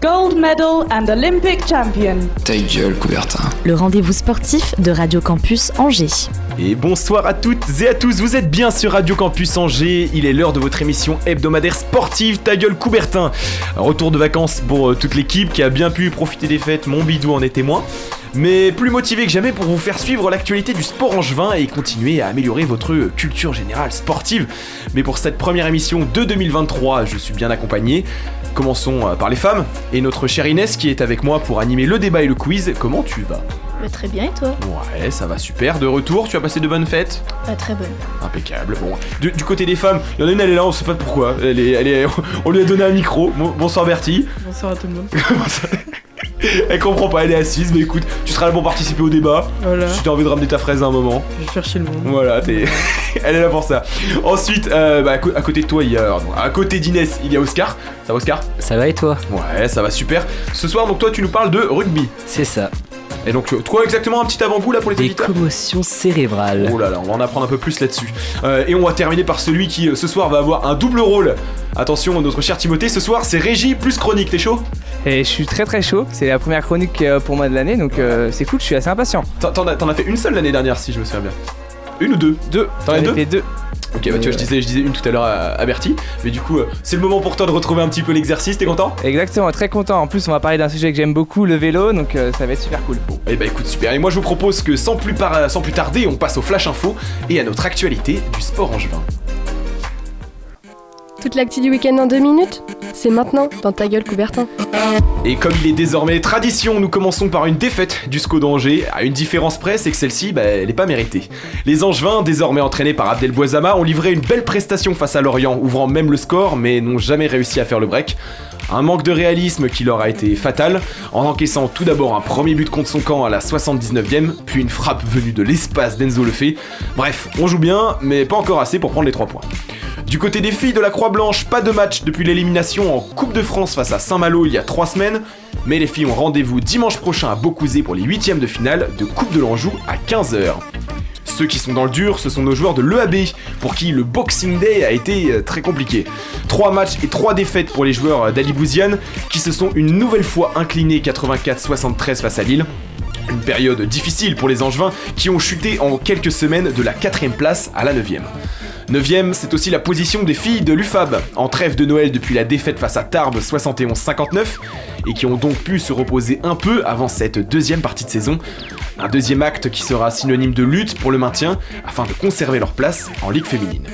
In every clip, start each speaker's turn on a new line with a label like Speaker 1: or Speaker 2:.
Speaker 1: Gold medal and Olympic champion.
Speaker 2: Ta gueule, Coubertin.
Speaker 3: le rendez-vous sportif de Radio Campus Angers.
Speaker 4: Et bonsoir à toutes et à tous, vous êtes bien sur Radio Campus Angers, il est l'heure de votre émission hebdomadaire sportive Ta gueule Coubertin. Retour de vacances pour euh, toute l'équipe qui a bien pu profiter des fêtes, mon bidou en est témoin. Mais plus motivé que jamais pour vous faire suivre l'actualité du sport angevin et continuer à améliorer votre culture générale sportive. Mais pour cette première émission de 2023, je suis bien accompagné. Commençons euh, par les femmes et notre chère Inès qui est avec moi pour animer le débat et le quiz. Comment tu vas?
Speaker 5: Bah, très bien et toi?
Speaker 4: Ouais, ça va super. De retour, tu as passé de bonnes fêtes?
Speaker 5: Pas très bonne.
Speaker 4: Impeccable. Bon, du, du côté des femmes, il y en a une, elle est là, on sait pas pourquoi. Elle est, elle est, on lui a donné un micro. Bon- bonsoir Bertie.
Speaker 1: Bonsoir à tout le monde.
Speaker 4: elle comprend pas, elle est assise, mais écoute, tu seras là pour participer au débat.
Speaker 1: Voilà,
Speaker 4: Si tu as envie de ramener ta fraise à un moment.
Speaker 1: je vais faire chier le monde.
Speaker 4: Voilà, t'es. elle est là pour ça. Ensuite, euh, bah, à, co- à côté de toi, il y a. À côté d'Inès, il y a Oscar. Ça va, Oscar?
Speaker 6: Ça va et toi?
Speaker 4: Ouais, ça va super. Ce soir, donc, toi, tu nous parles de rugby.
Speaker 6: C'est ça.
Speaker 4: Et donc, euh, quoi exactement un petit avant-goût là pour les
Speaker 6: Des
Speaker 4: auditeurs
Speaker 6: commotions cérébrales.
Speaker 4: Oh là là, on va en apprendre un peu plus là-dessus. Euh, et on va terminer par celui qui euh, ce soir va avoir un double rôle. Attention, notre cher Timothée, ce soir c'est régie plus chronique, t'es chaud?
Speaker 7: Et je suis très très chaud, c'est la première chronique pour moi de l'année donc euh, c'est cool, je suis assez impatient.
Speaker 4: T'en- as, fait une seule l'année dernière si je me souviens bien. Une ou deux?
Speaker 7: Deux,
Speaker 4: T'en as deux?
Speaker 7: fait deux.
Speaker 4: Ok, bah tu vois, je disais, je disais une tout à l'heure à, à Bertie. Mais du coup, euh, c'est le moment pour toi de retrouver un petit peu l'exercice, t'es content?
Speaker 7: Exactement, très content. En plus on va parler d'un sujet que j'aime beaucoup, le vélo, donc euh, ça va être super cool.
Speaker 4: Eh bah écoute, super. Et moi je vous propose que sans plus, par- sans plus tarder, on passe au Flash Info et à notre actualité du sport angevin.
Speaker 5: Toute l'actu du week-end en deux minutes C'est maintenant dans ta gueule Coubertin.
Speaker 4: Et comme il est désormais tradition, nous commençons par une défaite du SCO d'Angers, à une différence près, c'est que celle-ci, bah, elle n'est pas méritée. Les Angevins, désormais entraînés par Abdel Boisama, ont livré une belle prestation face à Lorient, ouvrant même le score, mais n'ont jamais réussi à faire le break. Un manque de réalisme qui leur a été fatal, en encaissant tout d'abord un premier but contre son camp à la 79e, puis une frappe venue de l'espace d'Enzo Lefebvre. Bref, on joue bien, mais pas encore assez pour prendre les 3 points. Du côté des filles de la Croix-Blanche, pas de match depuis l'élimination en Coupe de France face à Saint-Malo il y a 3 semaines, mais les filles ont rendez-vous dimanche prochain à Beaucouzé pour les huitièmes de finale de Coupe de l'Anjou à 15h. Ceux qui sont dans le dur, ce sont nos joueurs de l'EAB, pour qui le Boxing Day a été euh, très compliqué. Trois matchs et trois défaites pour les joueurs euh, d'Ali Bouziane, qui se sont une nouvelle fois inclinés 84-73 face à Lille. Une période difficile pour les Angevins, qui ont chuté en quelques semaines de la 4ème place à la 9ème. 9ème, c'est aussi la position des filles de l'UFAB, en trêve de Noël depuis la défaite face à Tarbes 71-59, et qui ont donc pu se reposer un peu avant cette deuxième partie de saison. Un deuxième acte qui sera synonyme de lutte pour le maintien, afin de conserver leur place en Ligue féminine.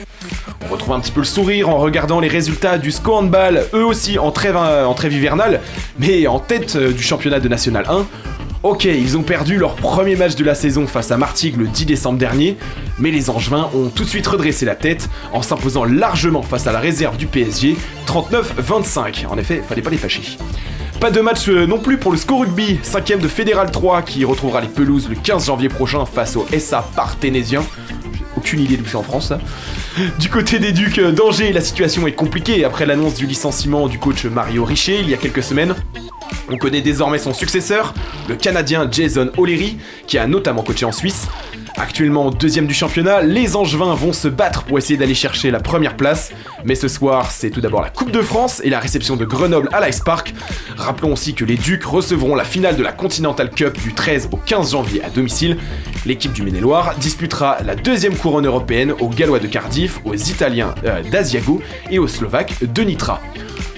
Speaker 4: On retrouve un petit peu le sourire en regardant les résultats du SCO Handball, eux aussi en trêve, en trêve hivernale, mais en tête euh, du championnat de National 1. Ok, ils ont perdu leur premier match de la saison face à Martigues le 10 décembre dernier, mais les Angevins ont tout de suite redressé la tête en s'imposant largement face à la réserve du PSG, 39-25. En effet, fallait pas les fâcher. Pas de match euh, non plus pour le SCO Rugby, 5ème de Fédéral 3 qui retrouvera les pelouses le 15 janvier prochain face au SA Parthénésien. Aucune idée d'où c'est en France. ça. Du côté des Ducs euh, d'Angers, la situation est compliquée après l'annonce du licenciement du coach Mario Richer il y a quelques semaines. On connaît désormais son successeur, le Canadien Jason O'Leary, qui a notamment coaché en Suisse. Actuellement deuxième du championnat, les Angevins vont se battre pour essayer d'aller chercher la première place. Mais ce soir, c'est tout d'abord la Coupe de France et la réception de Grenoble à l'Ice Park. Rappelons aussi que les Ducs recevront la finale de la Continental Cup du 13 au 15 janvier à domicile. L'équipe du Maine-et-Loire disputera la deuxième couronne européenne aux Gallois de Cardiff, aux Italiens euh, d'Asiago et aux Slovaques de Nitra.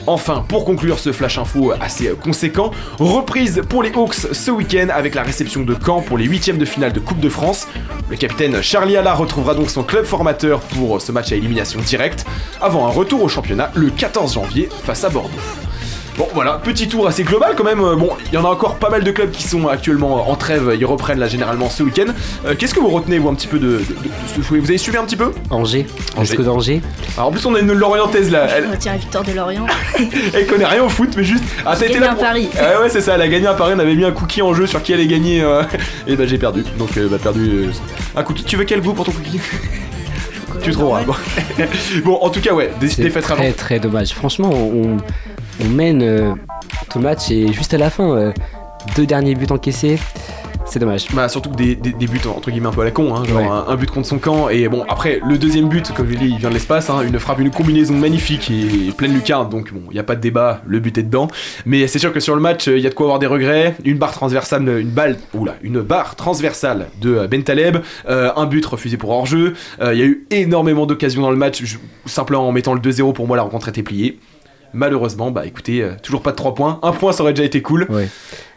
Speaker 4: Enfin, pour conclure ce flash info assez conséquent, reprise pour les Hawks ce week-end avec la réception de Caen pour les huitièmes de finale de Coupe de France. Le capitaine Charlie Alla retrouvera donc son club formateur pour ce match à élimination directe, avant un retour au championnat le 14 janvier face à Bordeaux. Bon voilà, petit tour assez global quand même. Euh, Bon, il y en a encore pas mal de clubs qui sont actuellement en trêve, ils reprennent là généralement ce week-end. Euh, Qu'est-ce que vous retenez vous un petit peu de, de- de- de ce Vous avez suivi un petit peu?
Speaker 6: Angers,
Speaker 4: Angers.
Speaker 6: Angers. d'Angers.
Speaker 4: Alors en plus on a une Lorientaise là, elle,
Speaker 8: On de Lorient.
Speaker 4: elle connaît rien au foot mais juste... Ah t'as été
Speaker 8: Gagné
Speaker 4: là
Speaker 8: un
Speaker 4: pour-
Speaker 8: pari.
Speaker 4: Ah ouais c'est ça, elle a gagné un pari, on avait mis un cookie en jeu sur qui allait gagner euh, et bah j'ai perdu. Donc euh, bah perdu euh, un cookie. Tu veux quel goût pour ton cookie? Tu trouveras. Bon. bon en tout cas ouais, des
Speaker 6: C'est
Speaker 4: défaites
Speaker 6: très
Speaker 4: avant.
Speaker 6: très dommage. Franchement, on, on mène euh, tout le match et juste à la fin, euh, deux derniers buts encaissés. C'est dommage.
Speaker 4: Bah surtout que des, des- des buts entre guillemets un peu à la con, hein, genre
Speaker 6: Ouais.
Speaker 4: un, un but contre son camp et bon après le deuxième but comme je l'ai dit il vient de l'espace, hein, une frappe, une combinaison magnifique et pleine lucarne donc bon il n'y a pas de débat, le but est dedans mais c'est sûr que sur le match il y a de quoi avoir des regrets, une barre transversale, une balle, oula, une barre transversale de euh, Bentaleb, euh, un but refusé pour hors-jeu, Euh, il y a eu énormément d'occasions dans le match, je- simplement en mettant le 2-0 pour moi la rencontre était pliée. Malheureusement, bah écoutez, euh, toujours pas de 3 points. Un point ça aurait déjà été cool.
Speaker 6: Ouais.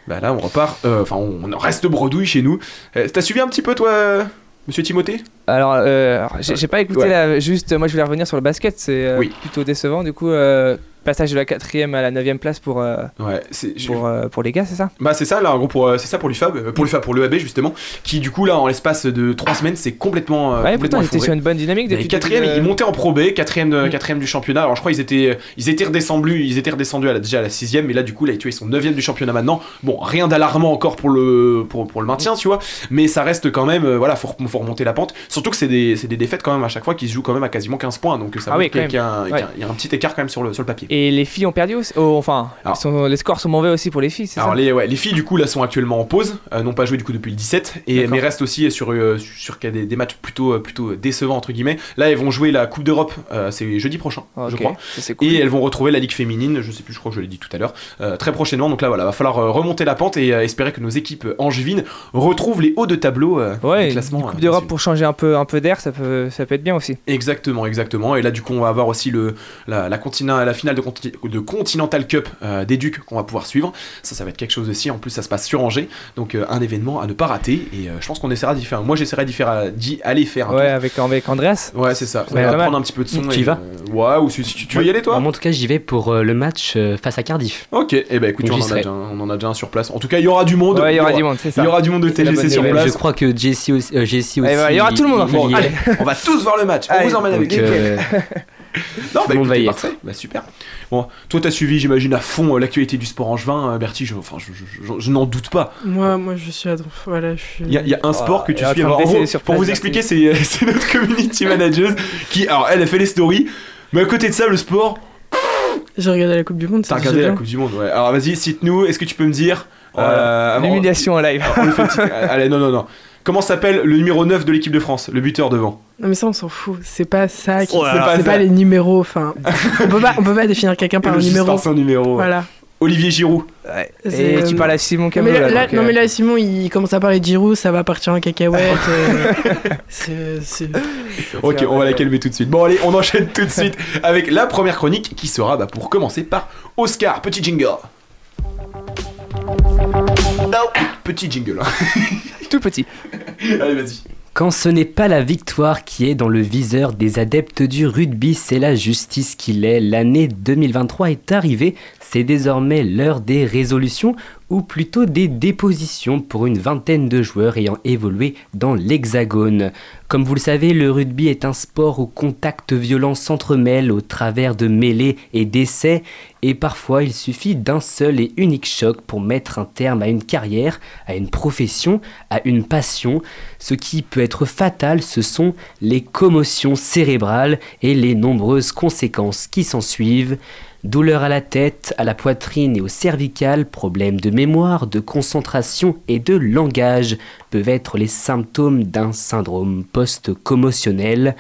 Speaker 4: Bah là on repart, euh, enfin on reste bredouille chez nous. Euh, T'as suivi un petit peu toi, monsieur Timothée?
Speaker 7: Alors, euh, j'ai pas écouté
Speaker 4: Ouais.
Speaker 7: là, juste moi je voulais revenir sur le basket, c'est euh,
Speaker 4: Oui.
Speaker 7: plutôt décevant du coup. euh, passage de la quatrième à la neuvième place pour, euh,
Speaker 4: Ouais, c'est
Speaker 7: pour, euh, pour les gars, c'est ça?
Speaker 4: Bah c'est ça là en gros pour euh, c'est ça pour l'UFAB pour l'UFAB pour l'EAB justement qui du coup là en l'espace de 3 semaines c'est complètement
Speaker 7: Ouais,
Speaker 4: complètement
Speaker 7: pourtant il était
Speaker 4: effondré.
Speaker 7: sur une bonne dynamique depuis.
Speaker 4: quatrième, ils montaient en Pro B, quatrième, de- quatrième du championnat. Alors je crois ils étaient, ils étaient redescendus, ils étaient redescendus à la, déjà à la sixième, mais là du coup là ils sont neuvième du championnat maintenant. Bon, rien d'alarmant encore pour le, pour, pour le maintien, tu vois, mais ça reste quand même, voilà, faut, faut remonter la pente. Surtout que c'est des, c'est des défaites quand même à chaque fois qui se jouent quand même à quasiment 15 points, donc ça
Speaker 7: Ah oui,
Speaker 4: qu'il y, a un-
Speaker 7: même.
Speaker 4: qu'il y a un- il y a un petit écart quand même sur le, sur le papier.
Speaker 7: Et les filles ont perdu aussi Oh, Enfin,
Speaker 4: Alors-
Speaker 7: ils sont- les scores sont mauvais aussi pour les filles, c'est ça
Speaker 4: Alors les, ouais, les filles du coup là sont actuellement en pause, euh, n'ont pas joué du coup depuis le 17 et
Speaker 7: D'accord.
Speaker 4: mais restent aussi sur euh, sur des, des matchs plutôt euh, plutôt décevants entre guillemets. Là elles vont jouer la Coupe d'Europe, euh, c'est jeudi prochain, je crois.
Speaker 7: ça, c'est cool.
Speaker 4: Et elles vont retrouver la Ligue féminine, je sais plus, je crois que je l'ai dit tout à l'heure, euh, très prochainement. Donc là voilà, va falloir remonter la pente et espérer que nos équipes angevines retrouvent les hauts de tableau
Speaker 7: Ouais,
Speaker 4: du classement.
Speaker 7: Coupe d'Europe pour changer un peu, un peu d'air, ça peut, ça peut être bien aussi.
Speaker 4: Exactement, exactement. Et là, du coup, on va avoir aussi le, la, la, continent- la finale de, conti- de Continental Cup euh, des Ducs qu'on va pouvoir suivre. Ça, ça va être quelque chose aussi. En plus, ça se passe sur Angers. Donc, euh, un événement à ne pas rater. Et euh, je pense qu'on essaiera d'y faire. Moi, j'essaierai d'y faire, d'y aller faire un
Speaker 7: Ouais,
Speaker 4: tour.
Speaker 7: avec, avec Andreas.
Speaker 4: Ouais, c'est ça. On
Speaker 7: va
Speaker 4: prendre un petit peu de son.
Speaker 6: Tu
Speaker 4: et,
Speaker 6: y vas
Speaker 4: euh, Ouais, ou si, si tu, tu veux y aller, toi
Speaker 6: Moi, En tout cas, j'y vais pour euh, le match euh, face à Cardiff.
Speaker 4: Ok, et ben écoute, on en, a déjà, un- on en a déjà un sur place. En tout cas, il y aura du monde.
Speaker 7: Ouais, il y aura du monde, c'est ça.
Speaker 4: Il y aura du monde de TGC sur place.
Speaker 6: Je crois que Jessie aussi.
Speaker 7: Eh ben, il y aura tout le monde, en
Speaker 4: on va tous voir le match. On vous emmène avec Non,
Speaker 6: Tout
Speaker 4: bah
Speaker 6: le monde va y
Speaker 4: parfait. Bah super. Bon, toi t'as suivi, j'imagine, à fond euh, l'actualité du sport angevin, euh, Bertie. Je, enfin, je, je- je- je n'en doute pas.
Speaker 1: Moi, moi, je suis à Voilà, je suis.
Speaker 4: Il y, a- il y a un sport que tu
Speaker 7: en
Speaker 4: suis. Alors, gros, pour
Speaker 7: place,
Speaker 4: vous expliquer, c'est c'est notre community manager qui, alors, elle a fait les stories. Mais à côté de ça, le sport,
Speaker 1: J'ai regardé la Coupe du Monde.
Speaker 4: t'as
Speaker 1: c'est
Speaker 4: regardé la
Speaker 1: bien.
Speaker 4: Coupe du Monde. Ouais. Alors vas-y, cite-nous. Est-ce que tu peux me dire. Euh, avant-
Speaker 7: L'humiliation en live.
Speaker 4: on le fait petit- Allez, non, non, non. Comment s'appelle le numéro 9 de l'équipe de France, le buteur devant?
Speaker 1: Non, mais ça, on s'en fout. C'est pas ça. Qui...
Speaker 4: Oh
Speaker 1: c'est pas, les numéros. Enfin, on peut pas, on peut pas définir quelqu'un par un
Speaker 4: Juste
Speaker 1: numéro.
Speaker 4: par son numéro.
Speaker 1: Voilà.
Speaker 4: Olivier Giroud.
Speaker 7: Et
Speaker 1: euh,
Speaker 7: tu parles à Simon
Speaker 1: Non
Speaker 7: Camus
Speaker 1: mais, là,
Speaker 7: là,
Speaker 1: là-
Speaker 7: donc,
Speaker 1: non
Speaker 7: euh,
Speaker 1: mais là Simon il commence à parler de Giroud ça va partir en cacahuète euh, c'est-
Speaker 4: Ok, on va la calmer tout de suite. Bon, allez, on enchaîne tout de suite avec la première chronique qui sera, bah, pour commencer, par Oscar. Petit jingle. Petit jingle. hein.
Speaker 7: tout petit.
Speaker 4: allez, vas-y.
Speaker 6: Quand ce n'est pas la victoire qui est dans le viseur des adeptes du rugby, c'est la justice qui l'est. L'année 2023 est arrivée, c'est désormais l'heure des résolutions ou plutôt des dépositions pour une vingtaine de joueurs ayant évolué dans l'Hexagone. Comme vous le savez, le rugby est un sport où contact violent s'entremêle au travers de mêlées et d'essais, et parfois il suffit d'un seul et unique choc pour mettre un terme à une carrière, à une profession, à une passion. Ce qui peut être fatal, ce sont les commotions cérébrales et les nombreuses conséquences qui s'en suivent. Douleur à la tête, à la poitrine et au cervical, problèmes de mémoire, de concentration et de langage peuvent être les symptômes d'un syndrome post-commotionnel.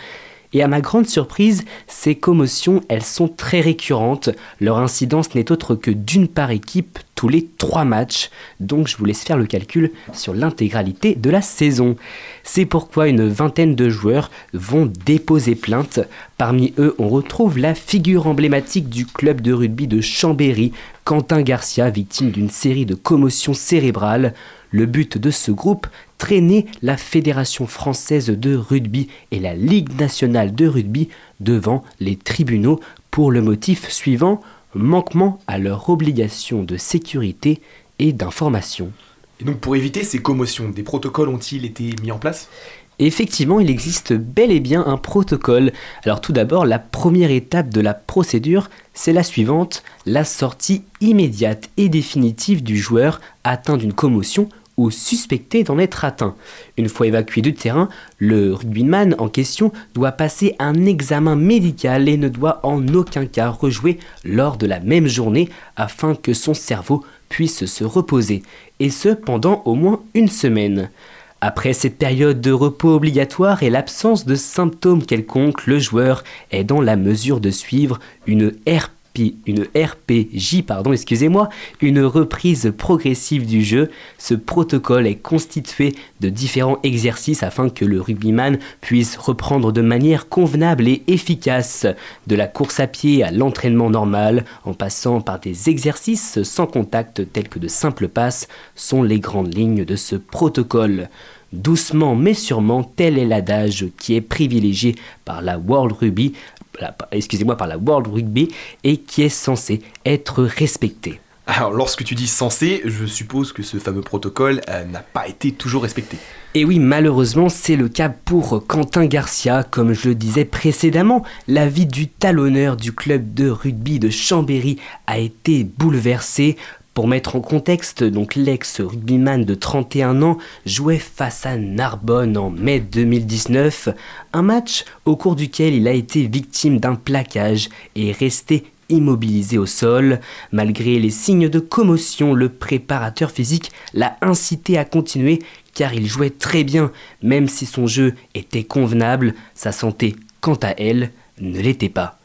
Speaker 6: Et à ma grande surprise, ces commotions, elles sont très récurrentes. Leur incidence n'est autre que d'une par équipe tous les trois matchs. Donc je vous laisse faire le calcul sur l'intégralité de la saison. C'est pourquoi une vingtaine de joueurs vont déposer plainte. Parmi eux, on retrouve la figure emblématique du club de rugby de Chambéry, Quentin Garcia, victime d'une série de commotions cérébrales. Le but de ce groupe, traîner la Fédération française de rugby et la Ligue nationale de rugby devant les tribunaux pour le motif suivant manquement à leur obligation de sécurité et d'information.
Speaker 4: Et donc pour éviter ces commotions, des protocoles ont-ils été mis en place?
Speaker 6: Effectivement, il existe bel et bien un protocole. Alors tout d'abord, la première étape de la procédure, c'est la suivante, la sortie immédiate et définitive du joueur atteint d'une commotion suspecté d'en être atteint. Une fois évacué du terrain, le rugbyman en question doit passer un examen médical et ne doit en aucun cas rejouer lors de la même journée afin que son cerveau puisse se reposer, et ce pendant au moins une semaine. Après cette période de repos obligatoire et l'absence de symptômes quelconques, le joueur est dans la mesure de suivre une RP, une RPJ, pardon, excusez-moi, une reprise progressive du jeu. Ce protocole est constitué de différents exercices afin que le rugbyman puisse reprendre de manière convenable et efficace de la course à pied à l'entraînement normal, en passant par des exercices sans contact tels que de simples passes, sont les grandes lignes de ce protocole. Doucement mais sûrement, tel est l'adage qui est privilégié par la World Rugby, excusez-moi, par la World Rugby et qui est censé être respecté.
Speaker 4: Alors lorsque tu dis censé, je suppose que ce fameux protocole euh, n'a pas été toujours respecté.
Speaker 6: Et oui, malheureusement, c'est le cas pour Quentin Garcia. Comme je le disais précédemment, la vie du talonneur du club de rugby de Chambéry a été bouleversée. Pour mettre en contexte, donc l'ex-rugbyman de 31 ans jouait face à Narbonne en mai 2019, un match au cours duquel il a été victime d'un plaquage et est resté immobilisé au sol. Malgré les signes de commotion, le préparateur physique l'a incité à continuer car il jouait très bien, même si son jeu était convenable, sa santé, quant à elle, ne l'était pas.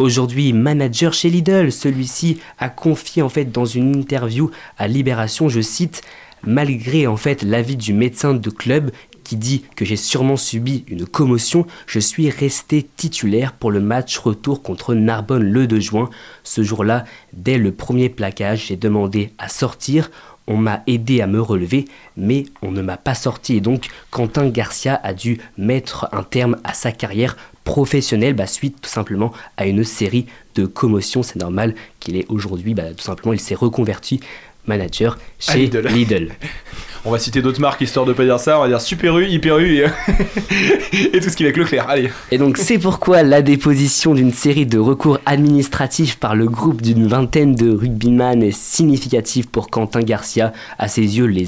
Speaker 6: Aujourd'hui manager chez Lidl, celui-ci a confié en fait dans une interview à Libération, je cite, malgré en fait l'avis du médecin de club qui dit que j'ai sûrement subi une commotion, je suis resté titulaire pour le match retour contre Narbonne le 2 juin. Ce jour-là, dès le premier plaquage, j'ai demandé à sortir. On m'a aidé à me relever, mais on ne m'a pas sorti. Et donc, Quentin Garcia a dû mettre un terme à sa carrière professionnelle bah, suite tout simplement à une série de commotions. C'est normal qu'il est aujourd'hui, bah, tout simplement, il s'est reconverti manager chez Lidl.
Speaker 4: On va citer d'autres marques histoire de pas dire ça. On va dire Super U, Hyper U et, tout ce qui va avec Leclerc. Allez.
Speaker 6: Et donc c'est pourquoi la déposition d'une série de recours administratifs par le groupe d'une vingtaine de rugbyman est significative pour Quentin Garcia. À ses yeux, les,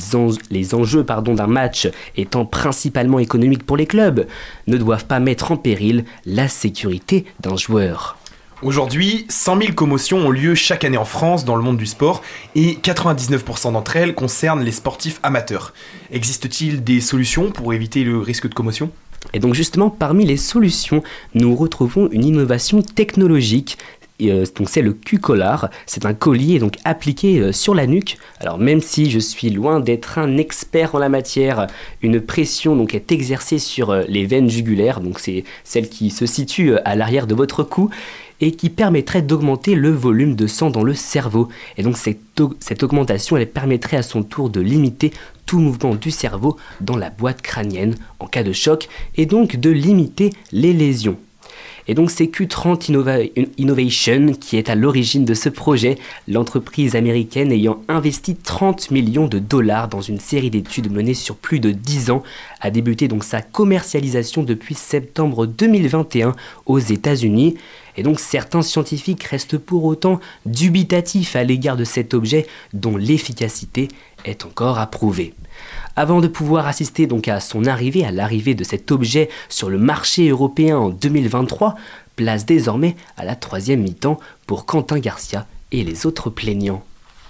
Speaker 6: les enjeux d'un match étant principalement économiques pour les clubs ne doivent pas mettre en péril la sécurité d'un joueur.
Speaker 4: Aujourd'hui, 100 000 commotions ont lieu chaque année en France dans le monde du sport et 99% d'entre elles concernent les sportifs amateurs. Existe-t-il des solutions pour éviter le risque de commotion?
Speaker 6: Et donc justement, parmi les solutions, nous retrouvons une innovation technologique euh, donc c'est le Q-collar. C'est un collier donc appliqué euh, sur la nuque. Alors même si je suis loin d'être un expert en la matière, une pression donc est exercée sur euh, les veines jugulaires, donc c'est celle qui se situe à l'arrière de votre cou et qui permettrait d'augmenter le volume de sang dans le cerveau. Et donc cette, cette augmentation, elle permettrait à son tour de limiter tout mouvement du cerveau dans la boîte crânienne en cas de choc et donc de limiter les lésions. Et donc c'est Q30 Innovation qui est à l'origine de ce projet, l'entreprise américaine ayant investi 30 millions de dollars dans une série d'études menées sur plus de 10 ans, a débuté donc sa commercialisation depuis septembre 2021 aux États-Unis. Et donc certains scientifiques restent pour autant dubitatifs à l'égard de cet objet dont l'efficacité est encore à prouver. Avant de pouvoir assister donc à son arrivée, à l'arrivée de cet objet sur le marché européen en 2023, place désormais à la troisième mi-temps pour Quentin Garcia et les autres plaignants.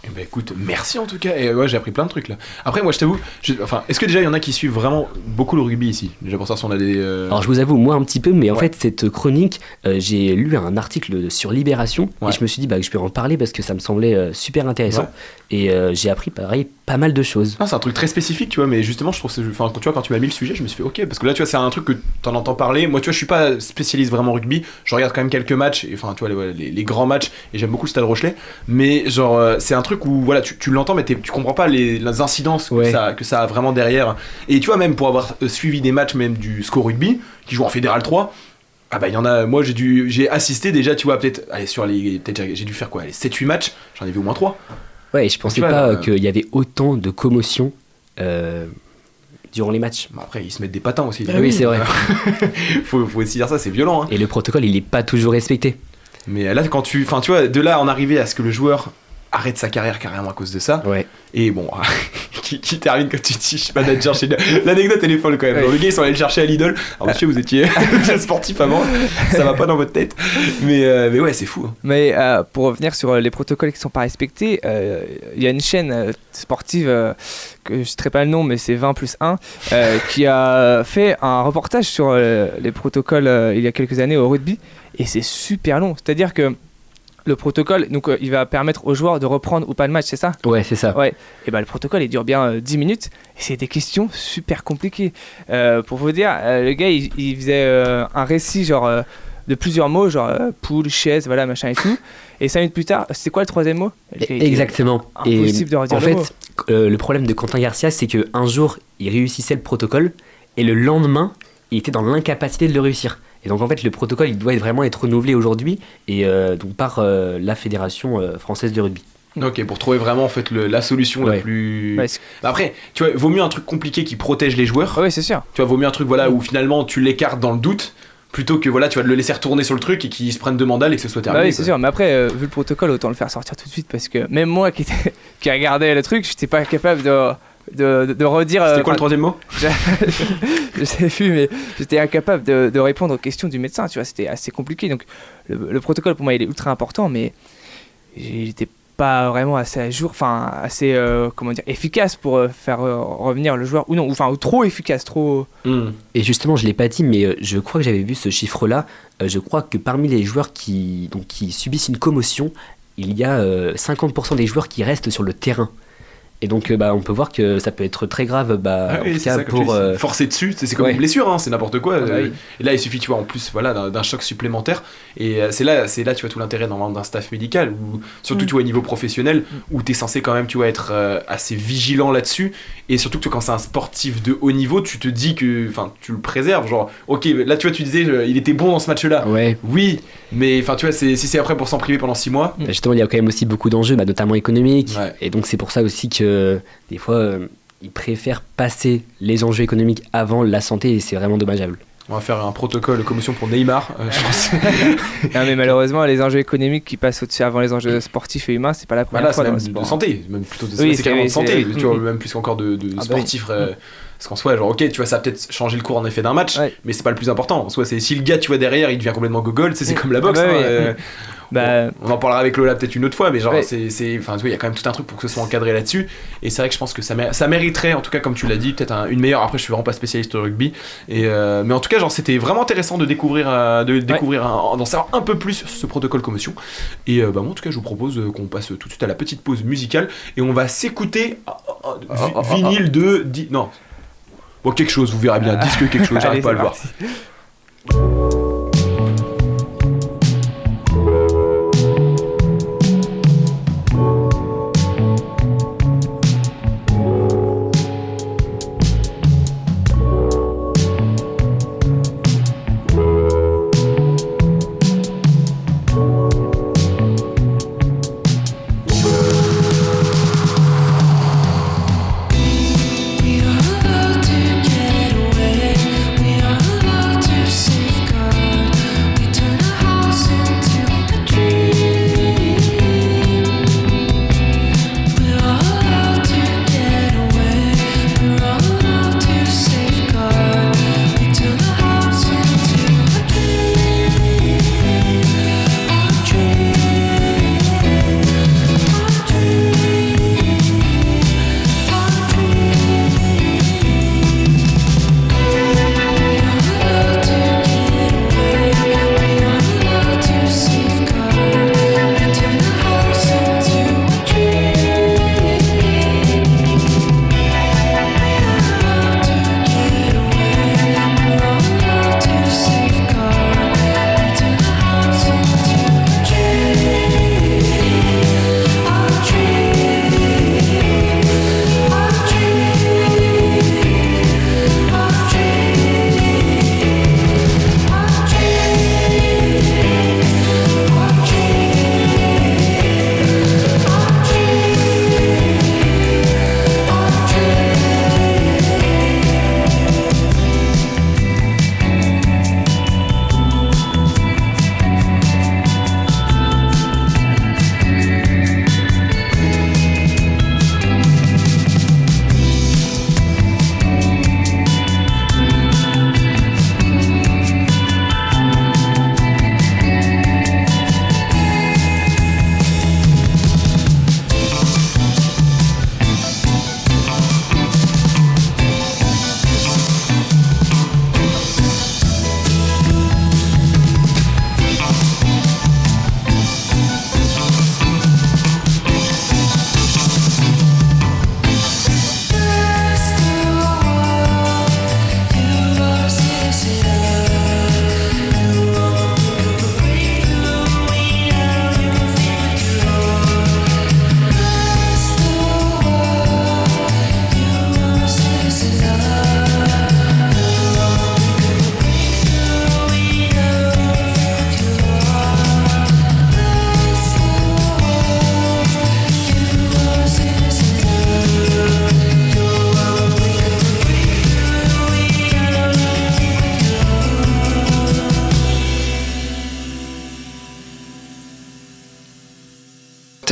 Speaker 4: Eh ben écoute, merci en tout cas. Et ouais, j'ai appris plein de trucs là. Après, moi je t'avoue, enfin, est-ce que déjà il y en a qui suivent vraiment beaucoup le rugby ici? Déjà pour ça, si on a des.
Speaker 6: Euh, Alors je vous avoue, moi un petit peu, mais en fait, cette chronique, euh, j'ai lu un article sur Libération et je me suis dit bah, que je peux en parler parce que ça me semblait euh, super intéressant. Et j'ai appris pareil pas mal de choses.
Speaker 4: Ah, c'est un truc très spécifique, tu vois, mais justement, je trouve enfin, tu vois, quand tu m'as mis le sujet, je me suis fait ok, parce que là, tu vois, c'est un truc que t'en entends parler. Moi, tu vois, je suis pas spécialiste vraiment rugby, je regarde quand même quelques matchs, et, enfin, tu vois, les, grands matchs, et j'aime beaucoup le Stade Rochelet, mais genre, c'est un truc où, voilà, tu, tu l'entends, mais tu comprends pas les, incidences que, ça, que ça a vraiment derrière. Et tu vois, même pour avoir euh, suivi des matchs, même du score rugby, qui joue en Fédéral 3, Ah bah il y en a, moi j'ai dû, j'ai assisté déjà, tu vois, peut-être, allez, sur les, peut-être j'ai- j'ai dû faire quoi, les 7-8 matchs, j'en ai vu au moins 3.
Speaker 6: Ouais, je pensais pas euh, qu'il y avait autant de commotion euh, durant les matchs.
Speaker 4: Après, ils se mettent des patins aussi.
Speaker 6: Ah oui, c'est vrai.
Speaker 4: faut, faut aussi dire ça, c'est violent. hein.
Speaker 6: Et le protocole, il est pas toujours respecté.
Speaker 4: Mais là, quand tu, enfin, tu vois, de là en arriver à ce que le joueur arrête sa carrière carrément à cause de ça.
Speaker 6: Ouais.
Speaker 4: Et bon, qui, qui termine quand tu dis, manager chez L'anecdote, elle est folle quand même. Genre, le gars, ils sont allés le chercher à Lidl. Alors, monsieur, vous étiez sportif avant, ça va pas dans votre tête. Mais, euh, mais ouais, c'est fou. hein.
Speaker 7: Mais euh, pour revenir sur euh, les protocoles qui sont pas respectés, euh, il y a une chaîne sportive, que je ne citerai pas le nom, mais c'est 20 plus 1, euh, qui a fait un reportage sur les protocoles il y a quelques années au rugby. Et c'est super long. C'est-à-dire que le protocole, donc, euh, il va permettre aux joueurs de reprendre ou pas le match, c'est ça?
Speaker 6: Ouais, c'est ça.
Speaker 7: Ouais. Et ben le protocole, il dure bien euh, 10 minutes. Et c'est des questions super compliquées. Euh, pour vous dire, euh, le gars, il, il faisait un récit genre de plusieurs mots, genre poule, chaise, voilà, machin et tout. Et 5 minutes plus tard, c'est quoi le troisième mot?
Speaker 6: Exactement.
Speaker 7: Impossible de redire
Speaker 6: en
Speaker 7: le
Speaker 6: fait,
Speaker 7: mot.
Speaker 6: le problème de Quentin Garcia, c'est que un jour, il réussissait le protocole et le lendemain, il était dans l'incapacité de le réussir. Et donc en fait, le protocole, il doit être- vraiment être renouvelé aujourd'hui et euh, donc par euh, la fédération euh, française de rugby.
Speaker 4: Ok, pour trouver vraiment en fait le- la solution la plus.
Speaker 7: Ouais, c'est-
Speaker 4: Après, tu vois, vaut mieux un truc compliqué qui protège les joueurs.
Speaker 7: Ouais, c'est sûr.
Speaker 4: Tu vois, vaut mieux un truc voilà où finalement tu l'écartes dans le doute plutôt que voilà tu vas le laisser retourner sur le truc et qu'il se prenne deux mandales et que ce soit
Speaker 7: Bah
Speaker 4: terminé.
Speaker 7: oui, c'est sûr. Mais après, euh, vu le protocole, autant le faire sortir tout de suite parce que même moi qui, était- qui regardais le truc, j'étais pas capable de, de, redire.
Speaker 4: C'était
Speaker 7: euh,
Speaker 4: quoi le troisième mot
Speaker 7: je sais plus, mais j'étais incapable de, de répondre aux questions du médecin, tu vois, c'était assez compliqué. Donc le, le protocole pour moi il est ultra important, mais il n'était pas vraiment assez à jour, enfin assez, euh, comment dire, efficace pour euh, faire euh, revenir le joueur, ou non, ou, enfin ou trop efficace, trop...
Speaker 4: Hmm.
Speaker 6: Et justement, je l'ai pas dit, mais euh, je crois que j'avais vu ce chiffre-là. Euh, je crois que parmi les joueurs qui, donc, qui subissent une commotion, il y a euh, 50% des joueurs qui restent sur le terrain. Et donc, euh, bah, on peut voir que ça peut être très grave, bah,
Speaker 4: Ah
Speaker 6: en
Speaker 4: oui,
Speaker 6: tout
Speaker 4: c'est
Speaker 6: cas
Speaker 4: ça, comme tu
Speaker 6: pour. euh,
Speaker 4: forcer dessus, c'est comme
Speaker 6: ouais.
Speaker 4: une blessure, hein, c'est n'importe quoi.
Speaker 6: Ah bah
Speaker 4: euh,
Speaker 6: oui.
Speaker 4: Et là, il suffit, tu vois, en plus, voilà, d'un choc supplémentaire. Et euh, c'est là, c'est là, tu vois, tout l'intérêt normalement d'un staff médical, ou surtout,
Speaker 7: Mm.
Speaker 4: tu vois, au niveau professionnel, où tu es censé quand même, tu vois, être euh, assez vigilant là-dessus. Et surtout que quand c'est un sportif de haut niveau, tu te dis que, enfin, tu le préserves. Genre, ok, là, tu vois, tu disais, euh, il était bon dans ce match-là.
Speaker 6: Ouais.
Speaker 4: Oui, mais enfin, tu vois, c'est- si c'est après pour s'en priver pendant 6 mois.
Speaker 6: Bah, Justement, il y a quand même aussi beaucoup d'enjeux, bah, notamment économiques.
Speaker 4: Ouais.
Speaker 6: Et donc, c'est pour ça aussi que des fois, euh, ils préfèrent passer les enjeux économiques avant la santé et c'est vraiment dommageable.
Speaker 4: On va faire un protocole commotion pour Neymar, euh, je pense.
Speaker 7: Non, mais malheureusement, les enjeux économiques qui passent au-dessus avant les enjeux sportifs et humains, c'est pas la première
Speaker 4: Voilà,
Speaker 7: fois
Speaker 4: c'est
Speaker 7: dans
Speaker 4: même
Speaker 7: le
Speaker 4: de
Speaker 7: sport.
Speaker 4: santé, même plutôt de,
Speaker 7: Oui,
Speaker 4: c'est
Speaker 7: c'est-
Speaker 4: carrément de santé, tu vois, même plus qu'encore de, de
Speaker 7: Ah bah oui.
Speaker 4: sportif. euh, parce qu'en soi, genre, ok, tu vois, ça a peut-être changé le cours en effet d'un match,
Speaker 7: Ouais.
Speaker 4: mais c'est pas le plus important. En soi, c'est si le gars, tu vois, derrière, il devient complètement gogol, c'est comme la
Speaker 7: Ah
Speaker 4: boxe.
Speaker 7: bah
Speaker 4: hein,
Speaker 7: oui.
Speaker 4: euh,
Speaker 7: Bah,
Speaker 4: On en parlera avec Lola peut-être une autre fois, mais genre,
Speaker 7: Ouais.
Speaker 4: c'est, c'est- enfin, il y a quand même tout un truc pour que ce soit encadré là-dessus. Et c'est vrai que je pense que ça, mé- ça mériterait, en tout cas, comme tu l'as dit, peut-être un- une meilleure. Après, je suis vraiment pas spécialiste de rugby, et euh, mais en tout cas, genre, c'était vraiment intéressant de découvrir, euh, de découvrir, un- d'en savoir un peu plus sur ce protocole commotion. Et euh, bah, moi, en tout cas, je vous propose qu'on passe tout de suite à la petite pause musicale, et on va s'écouter ah, ah, ah,
Speaker 7: ah,
Speaker 4: vinyle de, di- non, bon quelque chose, vous verrez bien, disque quelque chose, j'arrive
Speaker 7: allez,
Speaker 4: pas à le voir.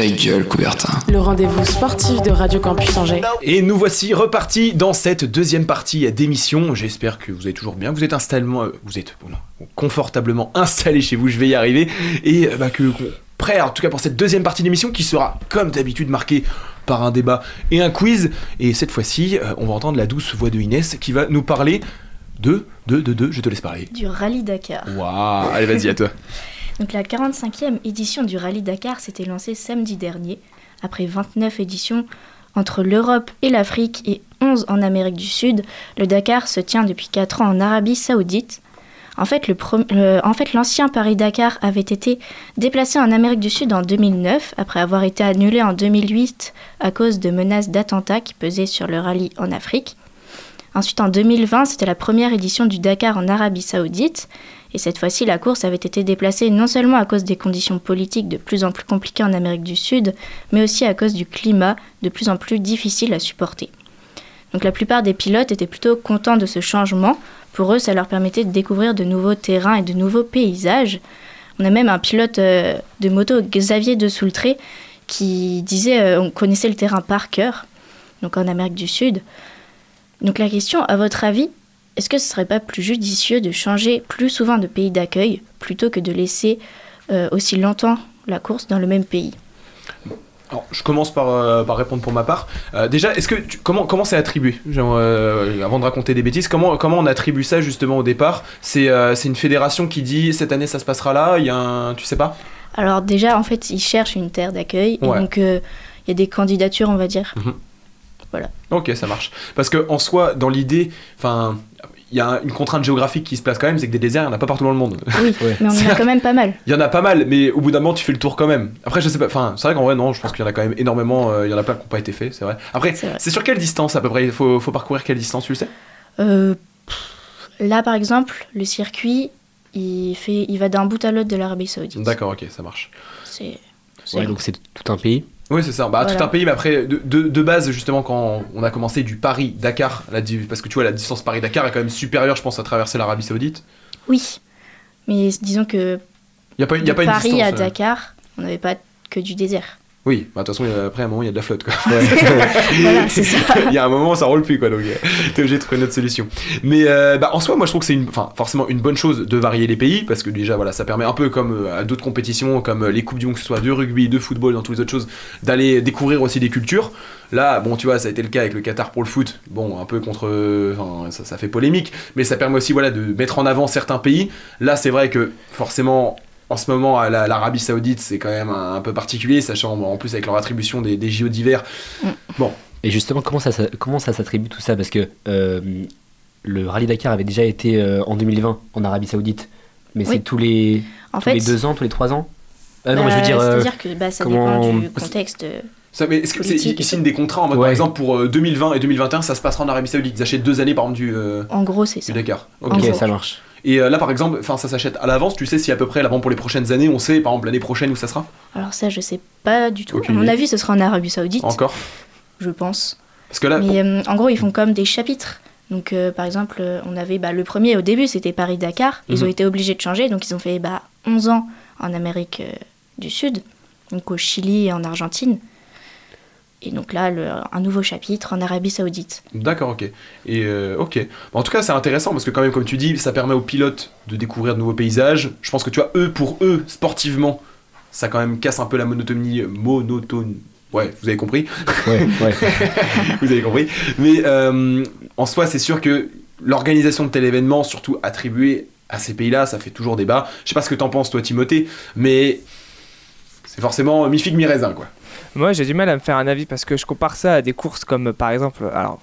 Speaker 2: Ta gueule, Coubertin.
Speaker 1: Le rendez-vous sportif de Radio Campus Angers.
Speaker 4: Et nous voici repartis dans cette deuxième partie d'émission. J'espère que vous allez toujours bien. Vous êtes installement, euh, vous êtes bon, confortablement installés chez vous. Je vais y arriver et euh, bah, que prêt, en tout cas pour cette deuxième partie d'émission qui sera comme d'habitude marquée par un débat et un quiz. Et cette fois-ci, euh, on va entendre la douce voix de Inès qui va nous parler de, de, de, de, je te laisse parler.
Speaker 8: Du rallye Dakar.
Speaker 4: Waouh, allez vas-y à toi.
Speaker 8: Donc la 45e édition du rallye Dakar s'était lancée samedi dernier, après 29 éditions entre l'Europe et l'Afrique et 11 en Amérique du Sud. Le Dakar se tient depuis 4 ans en Arabie Saoudite. En fait, en fait, l'ancien Paris-Dakar avait été déplacé en Amérique du Sud en 2009, après avoir été annulé en 2008 à cause de menaces d'attentats qui pesaient sur le rallye en Afrique. Ensuite, en 2020, c'était la première édition du Dakar en Arabie Saoudite. Et cette fois-ci, la course avait été déplacée non seulement à cause des conditions politiques de plus en plus compliquées en Amérique du Sud, mais aussi à cause du climat de plus en plus difficile à supporter. Donc la plupart des pilotes étaient plutôt contents de ce changement. Pour eux, ça leur permettait de découvrir de nouveaux terrains et de nouveaux paysages. On a même un pilote euh, de moto, Xavier de Soultré, qui disait euh, on connaissait le terrain par cœur, donc en Amérique du Sud. Donc la question, à votre avis, est-ce que ce serait pas plus judicieux de changer plus souvent de pays d'accueil plutôt que de laisser euh, aussi longtemps la course dans le même pays?
Speaker 4: Alors, je commence par, euh, par, répondre pour ma part. Euh, déjà, est-ce que tu, comment comment c'est attribué? Genre, euh, Avant de raconter des bêtises, comment comment on attribue ça justement au départ? C'est c'est une fédération qui dit cette année ça se passera là. Il y a un, tu sais pas?
Speaker 8: Alors déjà, en fait, ils cherchent une terre d'accueil. Ouais. Donc il y a des candidatures, on va dire.
Speaker 4: Mhm.
Speaker 8: Voilà.
Speaker 4: Ok, ça marche. Parce que en soi, dans l'idée, enfin, il y a une contrainte géographique qui se place quand même, c'est que des déserts, il n'y en a pas partout dans le monde.
Speaker 8: Oui, ouais. mais on en a quand même pas mal.
Speaker 4: Il y en a pas mal, mais au bout d'un moment, tu fais le tour quand même. Après, je sais pas, enfin, c'est vrai qu'en vrai, non, je pense qu'il y en a quand même énormément, euh, il y en a plein qui n'ont pas été faits, c'est vrai. Après, c'est sur quelle distance à peu près? Il faut, faut, parcourir quelle distance, tu le sais?
Speaker 8: Euh, Là, par exemple, le circuit, il, fait, il va d'un bout à l'autre de l'Arabie Saoudite.
Speaker 4: D'accord, ok, ça marche.
Speaker 8: C'est.
Speaker 6: Ouais, donc c'est tout un pays
Speaker 4: oui, c'est ça. Bah, voilà. Tout un pays, mais après, de, de, de, base, justement, quand on a commencé du Paris-Dakar, parce que tu vois, la distance Paris-Dakar est quand même supérieure, je pense, à traverser l'Arabie Saoudite.
Speaker 8: Oui, mais disons que.
Speaker 4: Il n'y a pas, y a pas une
Speaker 8: Paris
Speaker 4: distance,
Speaker 8: à Dakar, on n'avait pas que du désert.
Speaker 4: Oui, bah, de toute façon, après, à un moment, il y a de la flotte, quoi.
Speaker 8: voilà, c'est ça.
Speaker 4: il y a un moment, ça roule plus, quoi, donc t'es obligé de trouver une autre solution. Mais euh, bah, en soi, moi, je trouve que c'est une, forcément une bonne chose de varier les pays, parce que déjà, voilà, ça permet un peu comme euh, à d'autres compétitions, comme euh, les Coupes du Monde, que ce soit de rugby, de football, dans toutes les autres choses, d'aller découvrir aussi des cultures. Là, bon, tu vois, ça a été le cas avec le Qatar pour le foot. Bon, un peu contre. Enfin, ça, ça fait polémique, mais ça permet aussi, voilà, de mettre en avant certains pays. Là, c'est vrai que forcément, en ce moment, l'Arabie Saoudite, c'est quand même un, un, peu particulier, sachant en plus avec leur attribution des, des JO d'hiver.
Speaker 8: Mm.
Speaker 4: Bon.
Speaker 6: Et justement, comment ça, comment ça s'attribue tout ça? Parce que euh, le Rallye Dakar avait déjà été euh, en 2020 en Arabie Saoudite, mais oui. c'est tous, les,
Speaker 8: en
Speaker 6: tous
Speaker 8: fait,
Speaker 6: les deux ans, tous les trois ans?
Speaker 8: Euh,
Speaker 6: Non, mais je veux dire.
Speaker 8: C'est-à-dire que bah, ça comment... dépend du contexte.
Speaker 4: Ça, mais est-ce que c'est, ils signent des contrats en mode, ouais. par exemple pour 2020 et 2021 ça se passera en Arabie Saoudite? Ils achètent deux années par exemple du, euh,
Speaker 8: en gros c'est ça
Speaker 4: du Dakar
Speaker 6: ok, okay ça marche
Speaker 4: et euh, là, par exemple, enfin, ça s'achète à l'avance. Tu sais si à peu près, là, pour les prochaines années, on sait, par exemple, l'année prochaine où ça sera
Speaker 8: Alors ça, je sais pas du tout. À mon avis, ce sera en Arabie Saoudite.
Speaker 4: Encore
Speaker 8: Je pense.
Speaker 4: Parce que là,
Speaker 8: Mais euh, en gros, ils font comme des chapitres. Donc, euh, par exemple, on avait bah, le premier au début, c'était Paris-Dakar. Ils
Speaker 4: Mhm.
Speaker 8: ont été obligés de changer, donc ils ont fait bah, 11 ans en Amérique euh, du Sud, donc au Chili et en Argentine. Et donc là, le, un nouveau chapitre en Arabie Saoudite.
Speaker 4: D'accord, ok. Et euh, ok. En tout cas, c'est intéressant parce que quand même, comme tu dis, ça permet aux pilotes de découvrir de nouveaux paysages. Je pense que tu vois, eux, pour eux, sportivement, ça quand même casse un peu la monotonie, monotone. Ouais, vous avez compris.
Speaker 6: Ouais, ouais.
Speaker 4: vous avez compris. Mais euh, en soi, c'est sûr que l'organisation de tel événement, surtout attribué à ces pays-là, ça fait toujours débat. Je sais pas ce que t'en penses, toi, Timothée, mais c'est forcément mi-figue, mi-raisin, quoi.
Speaker 7: Moi, j'ai du mal à me faire un avis parce que je compare ça à des courses comme, par exemple, alors,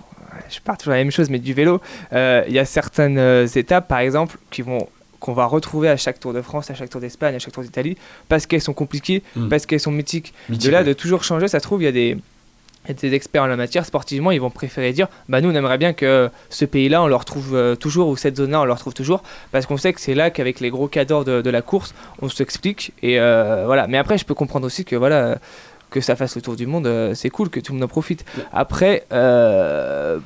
Speaker 7: je pars toujours la même chose, mais du vélo. Euh, Il y a certaines euh, étapes, par exemple, qui vont qu'on va retrouver à chaque Tour de France, à chaque Tour d'Espagne, à chaque Tour d'Italie, parce qu'elles sont compliquées,
Speaker 4: Mm.
Speaker 7: parce qu'elles sont mythiques.
Speaker 4: Mythique,
Speaker 7: de là,
Speaker 4: ouais.
Speaker 7: de toujours changer, ça se trouve, il y a des, des experts en la matière, sportivement, ils vont préférer dire bah nous, on aimerait bien que ce pays-là, on le retrouve euh, toujours, ou cette zone-là, on le retrouve toujours, parce qu'on sait que c'est là qu'avec les gros cadors de, de la course, on s'explique. Et euh, voilà. Mais après, je peux comprendre aussi que voilà que ça fasse le tour du monde, euh, c'est cool, que tout le monde en profite. Après, euh,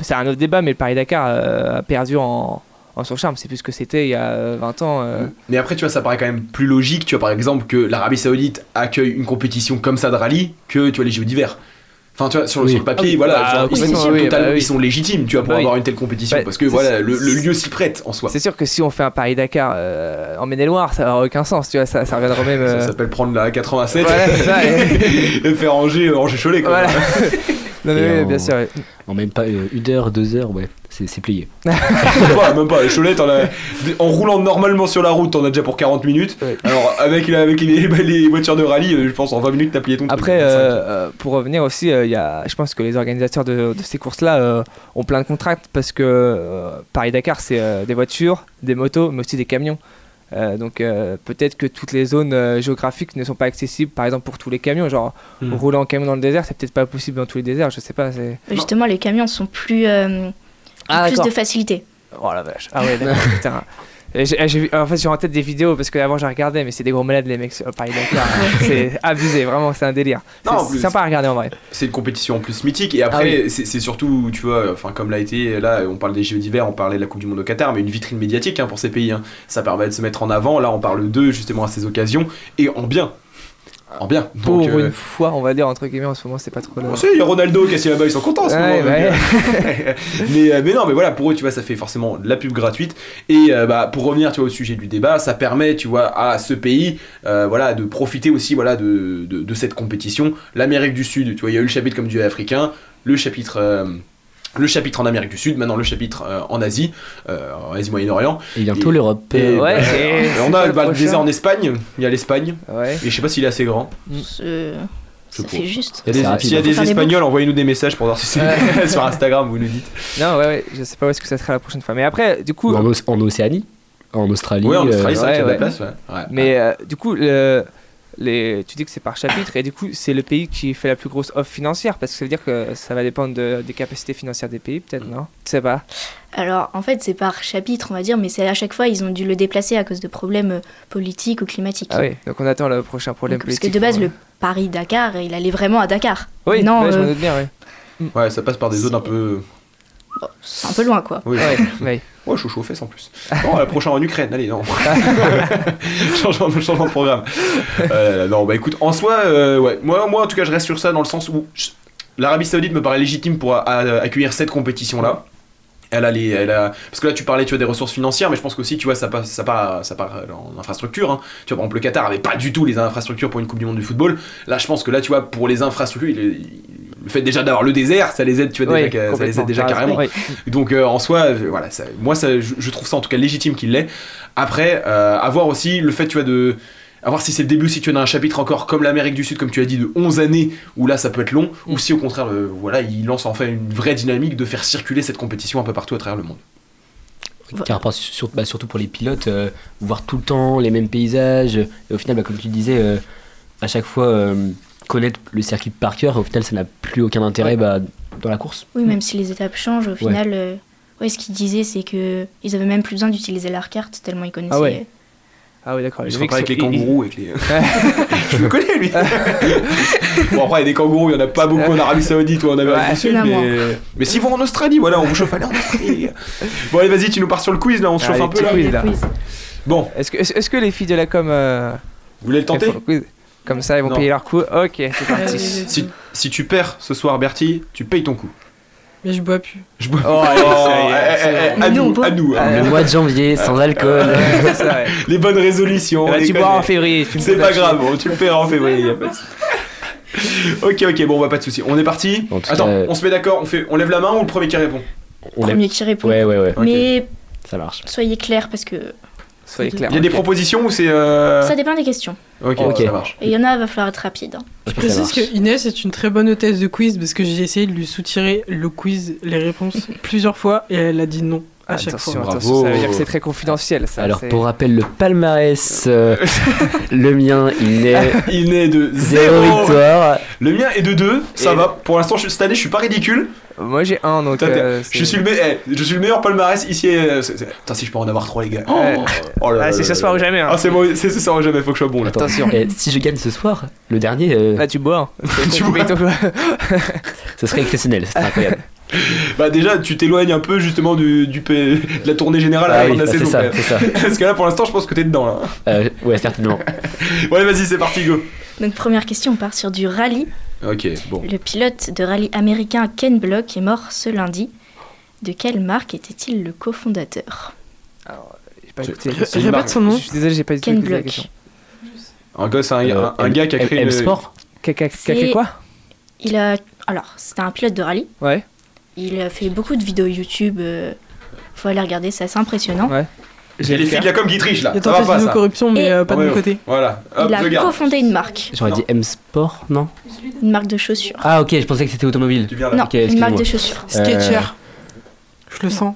Speaker 7: c'est un autre débat, mais le Paris-Dakar euh, a perdu en, en son charme. C'est plus ce que c'était il y a euh, 20 ans. euh.
Speaker 4: Mais après, tu vois, ça paraît quand même plus logique, tu vois, par exemple, que l'Arabie Saoudite accueille une compétition comme ça de rallye que, tu vois, les JO d'hiver. Enfin, tu vois, sur,
Speaker 6: Oui.
Speaker 4: sur le papier,
Speaker 7: Ah
Speaker 4: voilà,
Speaker 7: Bah,
Speaker 4: genre, ils, sont
Speaker 7: oui, bah oui.
Speaker 4: ils sont légitimes, tu vois, pour
Speaker 7: Bah oui.
Speaker 4: avoir une telle compétition.
Speaker 7: Bah,
Speaker 4: parce que, voilà, le, lieu s'y prête en soi.
Speaker 7: C'est sûr que si on fait un Paris-Dakar euh, en Maine-et-Loire, ça n'aura aucun sens, tu vois, ça, ça reviendra même.
Speaker 4: Ça
Speaker 7: euh,
Speaker 4: s'appelle prendre la 87
Speaker 7: Voilà, c'est ça, et-
Speaker 4: et faire Angers, euh, Angers Cholet, quoi.
Speaker 7: Voilà. non, mais
Speaker 6: en-
Speaker 7: bien sûr. ouais.
Speaker 6: En même pas euh, une heure, deux heures, ouais, c'est plié.
Speaker 4: Ouais, même pas, Cholet, t'en as- en roulant normalement sur la route, t'en as déjà pour 40 minutes.
Speaker 7: Ouais.
Speaker 4: Alors, avec, les, les voitures de rallye, euh, je pense en 20 minutes, t'as plié ton.
Speaker 7: Après,
Speaker 4: 25.
Speaker 7: euh, pour revenir aussi, y a, je pense que les organisateurs de, de ces courses-là ont plein de contrats parce que Paris-Dakar, c'est des voitures, des motos, mais aussi des camions. Euh, donc euh, peut-être que toutes les zones euh, géographiques ne sont pas accessibles, par exemple pour tous les camions. Genre
Speaker 4: Hmm.
Speaker 7: rouler en camion dans le désert, c'est peut-être pas possible dans tous les déserts. Je sais pas. c'est-
Speaker 8: Justement, les camions sont plus, euh,
Speaker 7: Ah,
Speaker 8: plus
Speaker 7: d'accord.
Speaker 8: de facilité.
Speaker 7: Oh la vache. Ah ouais, d'accord. putain. J'ai- en fait, j'ai en tête des vidéos parce qu'avant j'ai regardé, mais c'est des gros malades les mecs sur Paris-Dakar. c'est abusé, vraiment, c'est un délire. C'est sympa à regarder en vrai.
Speaker 4: c'est une compétition en plus mythique et après
Speaker 7: Ah oui.
Speaker 4: c'est c'est surtout tu vois enfin comme l'a été là on parle des Jeux d'hiver on parlait de la Coupe du Monde au Qatar mais une vitrine médiatique hein, pour ces pays hein. ça permet de se mettre en avant là on parle d'eux justement à ces occasions et en bien en bien
Speaker 7: Pour
Speaker 4: Donc, euh,
Speaker 7: une fois, on va dire entre guillemets en ce moment, c'est pas trop. le-
Speaker 4: Bon, si, il y a Ronaldo qui est assis là-bas, ils sont contents en ce
Speaker 7: Ouais,
Speaker 4: moment.
Speaker 7: ouais.
Speaker 4: euh, mais, euh, mais non, mais voilà, pour eux, tu vois, ça fait forcément de la pub gratuite. Et bah, pour revenir, tu vois, au sujet du débat, ça permet, tu vois, à ce pays, voilà, de profiter aussi, voilà, de, de, de cette compétition. L'Amérique du Sud, tu vois, il y a eu le chapitre comme du africain, le chapitre. Le chapitre en Amérique du Sud, maintenant le chapitre euh, en Asie, euh, en Asie Moyen-Orient.
Speaker 6: Et bientôt l'Europe.
Speaker 7: Ouais,
Speaker 4: bah, on a
Speaker 7: le
Speaker 4: bah, le désert en Espagne, il y a l'Espagne,
Speaker 7: Ouais.
Speaker 4: et je sais pas s'il est assez grand.
Speaker 8: Ce- Ça
Speaker 4: sais
Speaker 8: fait juste.
Speaker 4: Il y a des- S'il y a
Speaker 8: des
Speaker 4: Espagnols, envoyez-nous des messages pour voir si c'est
Speaker 7: Ouais.
Speaker 4: sur Instagram, vous nous dites.
Speaker 7: Non, ouais, ouais, je sais pas où est-ce que ça sera la prochaine fois. Mais après, du coup.
Speaker 6: en, Oc- en Océanie, en Australie.
Speaker 4: Oui, en Australie,
Speaker 6: euh,
Speaker 4: ça
Speaker 7: ouais,
Speaker 4: a de la
Speaker 7: ouais.
Speaker 4: place. Ouais. Ouais.
Speaker 7: Mais euh, du coup, le- les, tu dis que c'est par chapitre, et du coup, c'est le pays qui fait la plus grosse offre financière, parce que ça veut dire que ça va dépendre de- des capacités financières des pays, peut-être, non? Tu sais pas
Speaker 8: Alors, en fait, c'est par chapitre, on va dire, mais c'est à chaque fois, ils ont dû le déplacer à cause de problèmes euh, politiques ou climatiques.
Speaker 7: Ah oui, donc on attend le prochain problème
Speaker 8: Donc, parce que
Speaker 7: politique.
Speaker 8: de base,
Speaker 7: pour-
Speaker 8: le Paris-Dakar, il allait vraiment à Dakar.
Speaker 7: Oui,
Speaker 8: non,
Speaker 7: ouais, je
Speaker 8: euh,
Speaker 7: me doute bien, oui.
Speaker 4: Ouais, ça passe par des zones un peu.
Speaker 8: C'est un peu loin, quoi.
Speaker 4: Oui,
Speaker 7: Ouais, ouais.
Speaker 4: Ouais, je suis chaud aux fesses en plus. Non, la prochaine en Ukraine, allez, non. changement, changement de programme. Euh, non, bah écoute, en soi, euh, ouais, moi, moi en tout cas, je reste sur ça dans le sens où je- l'Arabie Saoudite me paraît légitime pour a- a- accueillir cette compétition-là. Elle a les, elle a, parce que là tu parlais tu vois des ressources financières, mais je pense qu'aussi tu vois ça passe, ça part, ça part en infrastructure. hein. Tu vois par exemple le Qatar avait pas du tout les infrastructures pour une Coupe du Monde du football. Là je pense que là tu vois pour les infrastructures, il- il- le fait déjà d'avoir le désert, ça les aide, tu vois
Speaker 7: Oui,
Speaker 4: déjà, ça les aide déjà carrément.
Speaker 7: Oui.
Speaker 4: Donc euh, en soi, euh, voilà, ça- moi ça, je, je trouve ça en tout cas légitime qu'il l'ait. Après, euh, avoir aussi le fait, tu vois, de. À voir si c'est le début, si tu as un chapitre encore comme l'Amérique du Sud, comme tu as dit, de 11 années, où là ça peut être long,
Speaker 7: Mm.
Speaker 4: ou si au contraire, euh, voilà, il lance enfin une vraie dynamique de faire circuler cette compétition un peu partout à travers le monde.
Speaker 6: Car par- sur- bah, surtout pour les pilotes, euh, voir tout le temps les mêmes paysages, et au final, bah, comme tu disais, euh, à chaque fois euh, connaître le circuit par cœur, au final, ça n'a plus aucun intérêt bah, dans la course.
Speaker 8: Oui, même si les étapes changent, au final, euh, ouais, ce qu'ils disaient, c'est que ils avaient même plus besoin d'utiliser leur carte, tellement ils connaissaient.
Speaker 7: Ah ouais. Ah oui, d'accord.
Speaker 4: Il
Speaker 7: Les
Speaker 4: se avec les kangourous, avec les. Je le connais lui Bon, après, il y a des kangourous, il n'y en a pas beaucoup en Arabie Saoudite ou en Amérique
Speaker 7: Ouais,
Speaker 4: du Sud, mais. Mais s'ils vont en Australie, voilà, on vous chauffe aller en Australie. bon, allez, vas-y, tu nous pars sur le quiz là, on se chauffe
Speaker 7: Allez,
Speaker 4: un peu
Speaker 7: petit
Speaker 4: là.
Speaker 7: quiz, là.
Speaker 8: Quiz.
Speaker 4: Bon,
Speaker 7: Est-ce que, est-ce est-ce que les filles de la com. euh,
Speaker 4: vous voulez le tenter
Speaker 7: Comme ça, ils vont
Speaker 4: Non.
Speaker 7: payer leur coup. Ok, c'est
Speaker 1: Euh,
Speaker 7: parti.
Speaker 4: si, si tu perds ce soir, Bertie, tu payes ton coup.
Speaker 1: Mais je bois plus.
Speaker 4: Je bois.
Speaker 7: Oh, allez, est,
Speaker 4: eh, eh, eh, à
Speaker 8: nous, on
Speaker 4: nous,
Speaker 8: boit.
Speaker 4: à nous. hein.
Speaker 7: Ah,
Speaker 6: Le mois de janvier, sans alcool.
Speaker 4: Les bonnes résolutions.
Speaker 7: Bah,
Speaker 4: les
Speaker 7: tu bois en février.
Speaker 4: C'est pas grave, bon, tu le paieras en février, y a pas de souci. Ok, ok, bon, bah pas de souci. On est parti. Attends,
Speaker 6: cas,
Speaker 4: on se met d'accord, on, fait, on lève la main ou le premier qui répond
Speaker 6: On
Speaker 8: Premier qui répond.
Speaker 6: Ouais, ouais, ouais.
Speaker 8: Mais
Speaker 6: ça marche.
Speaker 8: soyez clairs parce que
Speaker 7: Soyez.
Speaker 4: Il y a des propositions ou c'est. euh,
Speaker 8: ça dépend des questions.
Speaker 4: Ok, ça marche.
Speaker 8: Et il y en a, va falloir être rapide. hein.
Speaker 1: Je précise que Inès est une très bonne hôtesse de quiz parce que j'ai essayé de lui soutirer le quiz, les réponses plusieurs fois et elle a dit non à chaque
Speaker 7: Attention,
Speaker 1: fois.
Speaker 7: attention, ça veut dire que c'est très confidentiel. Ça,
Speaker 6: Alors,
Speaker 7: c'est-
Speaker 6: pour rappel, le palmarès, euh, le mien, il est
Speaker 4: Il est de
Speaker 6: 0
Speaker 4: 0
Speaker 6: victoire.
Speaker 4: Le mien est de 2, ça
Speaker 7: Et-
Speaker 4: va. Pour l'instant, je- cette année, je suis pas ridicule.
Speaker 7: Moi j'ai un donc. Euh,
Speaker 4: je,
Speaker 7: c'est-
Speaker 4: suis le me- eh, je suis le meilleur palmarès ici. euh, c'est- c'est- Putain, si je peux en avoir 3, les gars. Oh
Speaker 7: Ah, c'est ce soir ou jamais. hein.
Speaker 4: Ah, c'est c'est ce soir ou jamais, faut que je sois bon là.
Speaker 6: Attends,
Speaker 7: Attention.
Speaker 6: et si je gagne ce soir, le dernier, euh,
Speaker 7: Là tu bois. hein.
Speaker 4: Tu
Speaker 7: coup.
Speaker 6: ce serait exceptionnel, ce serait incroyable.
Speaker 4: Bah déjà, tu t'éloignes un peu justement du, du de la tournée générale à
Speaker 6: Ah
Speaker 4: la fin
Speaker 6: oui,
Speaker 4: de la
Speaker 6: bah, c'est
Speaker 4: saison.
Speaker 6: ça.
Speaker 4: Parce que là, pour l'instant, je pense que t'es dedans là.
Speaker 6: Euh, ouais, certainement.
Speaker 4: Ouais, vas-y, c'est parti, go.
Speaker 8: Donc première question, on part sur du rallye.
Speaker 4: Ok, bon.
Speaker 8: Le pilote de rallye américain Ken Block est mort ce lundi. De quelle marque était-il le cofondateur?
Speaker 7: J'ai pas écouté.
Speaker 4: Répète
Speaker 1: son nom.
Speaker 7: Je suis désolé, j'ai pas
Speaker 8: Ken
Speaker 7: la
Speaker 8: Block.
Speaker 7: question.
Speaker 4: Un gars, c'est un,
Speaker 6: Euh,
Speaker 4: un- un gars qui a créé
Speaker 6: M-
Speaker 4: une-
Speaker 6: M-Sport
Speaker 7: Qui a- qui a-
Speaker 8: C'est-
Speaker 7: quoi?
Speaker 8: Il a alors c'était un pilote de rallye.
Speaker 7: Ouais.
Speaker 8: Il a fait beaucoup de vidéos YouTube. euh, faut aller regarder, c'est assez impressionnant.
Speaker 7: Ouais.
Speaker 4: J'ai les filles de la com qui trichent là.
Speaker 1: Il y a
Speaker 4: Ça va pas
Speaker 1: tentative de
Speaker 4: ça.
Speaker 1: corruption, mais
Speaker 8: Et-
Speaker 1: euh, pas de
Speaker 4: Ouais,
Speaker 1: mon
Speaker 4: ouais.
Speaker 1: côté.
Speaker 4: Voilà. Hop,
Speaker 8: il
Speaker 4: je
Speaker 8: a
Speaker 4: garde.
Speaker 8: cofondé une marque,
Speaker 6: J'aurais dit M-Sport, non
Speaker 8: une marque de chaussures.
Speaker 6: Ah, ok, je pensais que c'était automobile.
Speaker 4: Tu viens là.
Speaker 8: non,
Speaker 6: ok,
Speaker 8: une marque
Speaker 6: excuse-moi.
Speaker 8: de chaussures.
Speaker 1: Sketcher.
Speaker 6: Euh,
Speaker 1: Je le sens.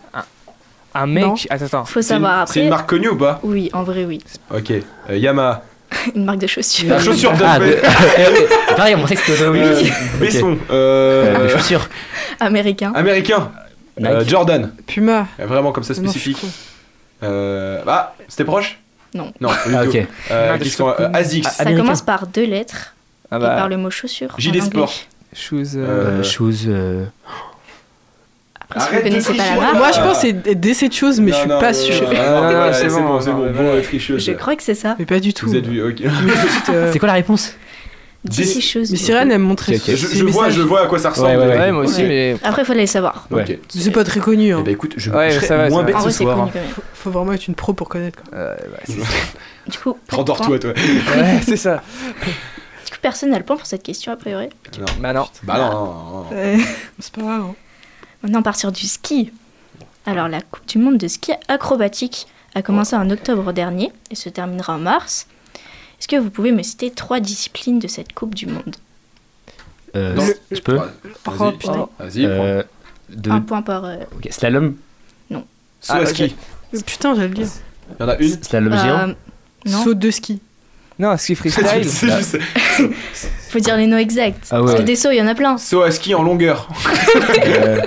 Speaker 7: Un mec.
Speaker 1: Non.
Speaker 7: Attends, attends.
Speaker 8: Faut
Speaker 4: C'est une-
Speaker 8: savoir
Speaker 4: C'est une marque connue ou pas
Speaker 8: Oui, en vrai oui.
Speaker 4: Ok. Euh, Yamaha.
Speaker 8: Une marque de chaussures.
Speaker 4: La chaussure de
Speaker 6: Ah, de... Pareil, on pensait que c'était automobile
Speaker 4: Euh. Besson. Euh,
Speaker 6: Euh, de chaussures.
Speaker 8: Américain.
Speaker 4: Américain. Euh, Jordan.
Speaker 1: Puma.
Speaker 4: Euh, Vraiment comme ça spécifique. Euh, ah, c'était proche?
Speaker 8: Non.
Speaker 4: Non,
Speaker 6: Ah, ok.
Speaker 4: Euh,
Speaker 7: Ah, cheveux
Speaker 4: euh, Asics.
Speaker 8: Ça
Speaker 6: Américain.
Speaker 8: commence par deux lettres
Speaker 7: Ah
Speaker 8: et par
Speaker 7: bah.
Speaker 8: le mot chaussure.
Speaker 4: Gilet sport.
Speaker 8: anglais.
Speaker 7: Shoes.
Speaker 4: Euh,
Speaker 8: Après, si vous
Speaker 4: Arrête
Speaker 8: connaissez pas la marque,
Speaker 1: Moi, je pense que c'est des cette chose, mais je suis
Speaker 4: Non,
Speaker 1: pas
Speaker 4: non,
Speaker 1: sûr.
Speaker 4: non, non,
Speaker 7: Ah, non, c'est
Speaker 4: c'est
Speaker 7: bon,
Speaker 4: bon, c'est
Speaker 7: non,
Speaker 4: bon. Bon, tricheuse.
Speaker 8: je crois que c'est ça.
Speaker 1: Mais pas du tout.
Speaker 4: Vous êtes vu, ok.
Speaker 1: Euh,
Speaker 6: C'est quoi la réponse?
Speaker 8: D'ici chose.
Speaker 1: Mais Sirène, elle me montrait
Speaker 6: Ok, ok.
Speaker 4: Je, je vois, je vois à quoi ça ressemble.
Speaker 6: Ouais, ouais,
Speaker 7: Ouais, moi aussi,
Speaker 8: Ouais.
Speaker 7: mais.
Speaker 8: Après, il faut aller savoir.
Speaker 6: Ouais.
Speaker 4: Ok.
Speaker 1: C'est pas très connu.
Speaker 4: Eh
Speaker 1: Hein.
Speaker 4: ben écoute, je,
Speaker 7: Ouais,
Speaker 4: je serais
Speaker 7: ça va,
Speaker 4: moins
Speaker 7: ça
Speaker 4: bête ce soir.
Speaker 8: connu quand même.
Speaker 1: Faut vraiment être une pro pour connaître. Quoi.
Speaker 7: Euh, bah,
Speaker 8: Du coup,
Speaker 4: Rendors-toi, toi.
Speaker 7: ouais, c'est ça.
Speaker 8: Du coup, personne n'a le point pour cette question, a priori.
Speaker 4: Non.
Speaker 7: Bah non.
Speaker 4: Bah non, non, non, non.
Speaker 1: C'est pas grave. hein.
Speaker 8: Maintenant, on part sur du ski. Alors, la Coupe du Monde de ski acrobatique a commencé en octobre dernier et se terminera en mars. Est-ce que vous pouvez me citer trois disciplines de cette Coupe du Monde?
Speaker 6: Euh,
Speaker 4: Non.
Speaker 6: Je peux?
Speaker 1: Oh,
Speaker 4: Vas-y,
Speaker 1: putain.
Speaker 4: vas-y. prends.
Speaker 6: euh, de...
Speaker 8: Un point par. euh,
Speaker 6: ok, Slalom?
Speaker 4: Saut à
Speaker 7: Ah,
Speaker 4: ski.
Speaker 1: Euh, Putain, j'allais le dire.
Speaker 4: Il y en a une.
Speaker 6: Slalom géant?
Speaker 8: Euh, non,
Speaker 1: Saut de ski.
Speaker 7: Non, ski freestyle.
Speaker 4: C'est juste-
Speaker 8: faut dire les noms exacts.
Speaker 6: Ah ouais.
Speaker 8: Parce que des sauts, il y en a plein.
Speaker 4: Saut à ski en longueur.
Speaker 6: Euh,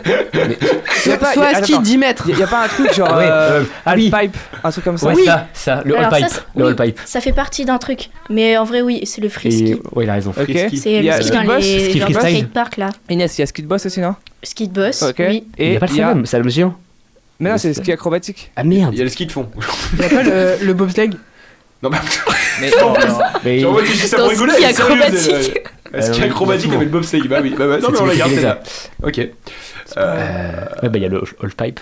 Speaker 7: Y a pas- a-
Speaker 1: à ski
Speaker 7: attends.
Speaker 1: 10 mètres.
Speaker 7: Y a- pas un truc genre.
Speaker 6: Ah ouais,
Speaker 7: euh,
Speaker 6: euh, ah oui.
Speaker 7: halfpipe, un truc comme ça?
Speaker 6: Ouais,
Speaker 8: Oui.
Speaker 6: ça, ça, le all
Speaker 8: ça,
Speaker 6: pipe.
Speaker 8: c'est-
Speaker 6: Le
Speaker 8: oui,
Speaker 6: all pipe.
Speaker 8: Ça fait partie d'un truc. Mais en vrai, oui, c'est le free ski.
Speaker 6: Et... Ouais, il a raison.
Speaker 7: Ok.
Speaker 4: Free-ski.
Speaker 8: C'est
Speaker 7: Il
Speaker 8: le ski
Speaker 7: ski
Speaker 8: dans
Speaker 7: boss,
Speaker 8: les skateparks là.
Speaker 7: Inès, il y a ski de boss aussi, non?
Speaker 8: Ski de boss,
Speaker 7: Ok.
Speaker 8: oui.
Speaker 6: Il y a pas de slalom, slalom géant.
Speaker 7: Mais non, c'est
Speaker 6: c'est-
Speaker 7: ski acrobatique.
Speaker 6: Ah merde.
Speaker 4: Il y a le ski de fond.
Speaker 1: Il y a pas le, le bobsleigh?
Speaker 4: Non, mais
Speaker 7: Mais
Speaker 6: Mais...
Speaker 4: Genre, moi, dis ça pour rigoler.
Speaker 8: acrobatique.
Speaker 4: elle. Euh, Ski
Speaker 6: Euh,
Speaker 4: acrobatique avec le bobsleigh. Bah oui, bah ouais. Non, mais on la garde celle-là.
Speaker 6: fait
Speaker 4: Ok. Euh,
Speaker 6: Euh, ouais, bah il y a le all pipe.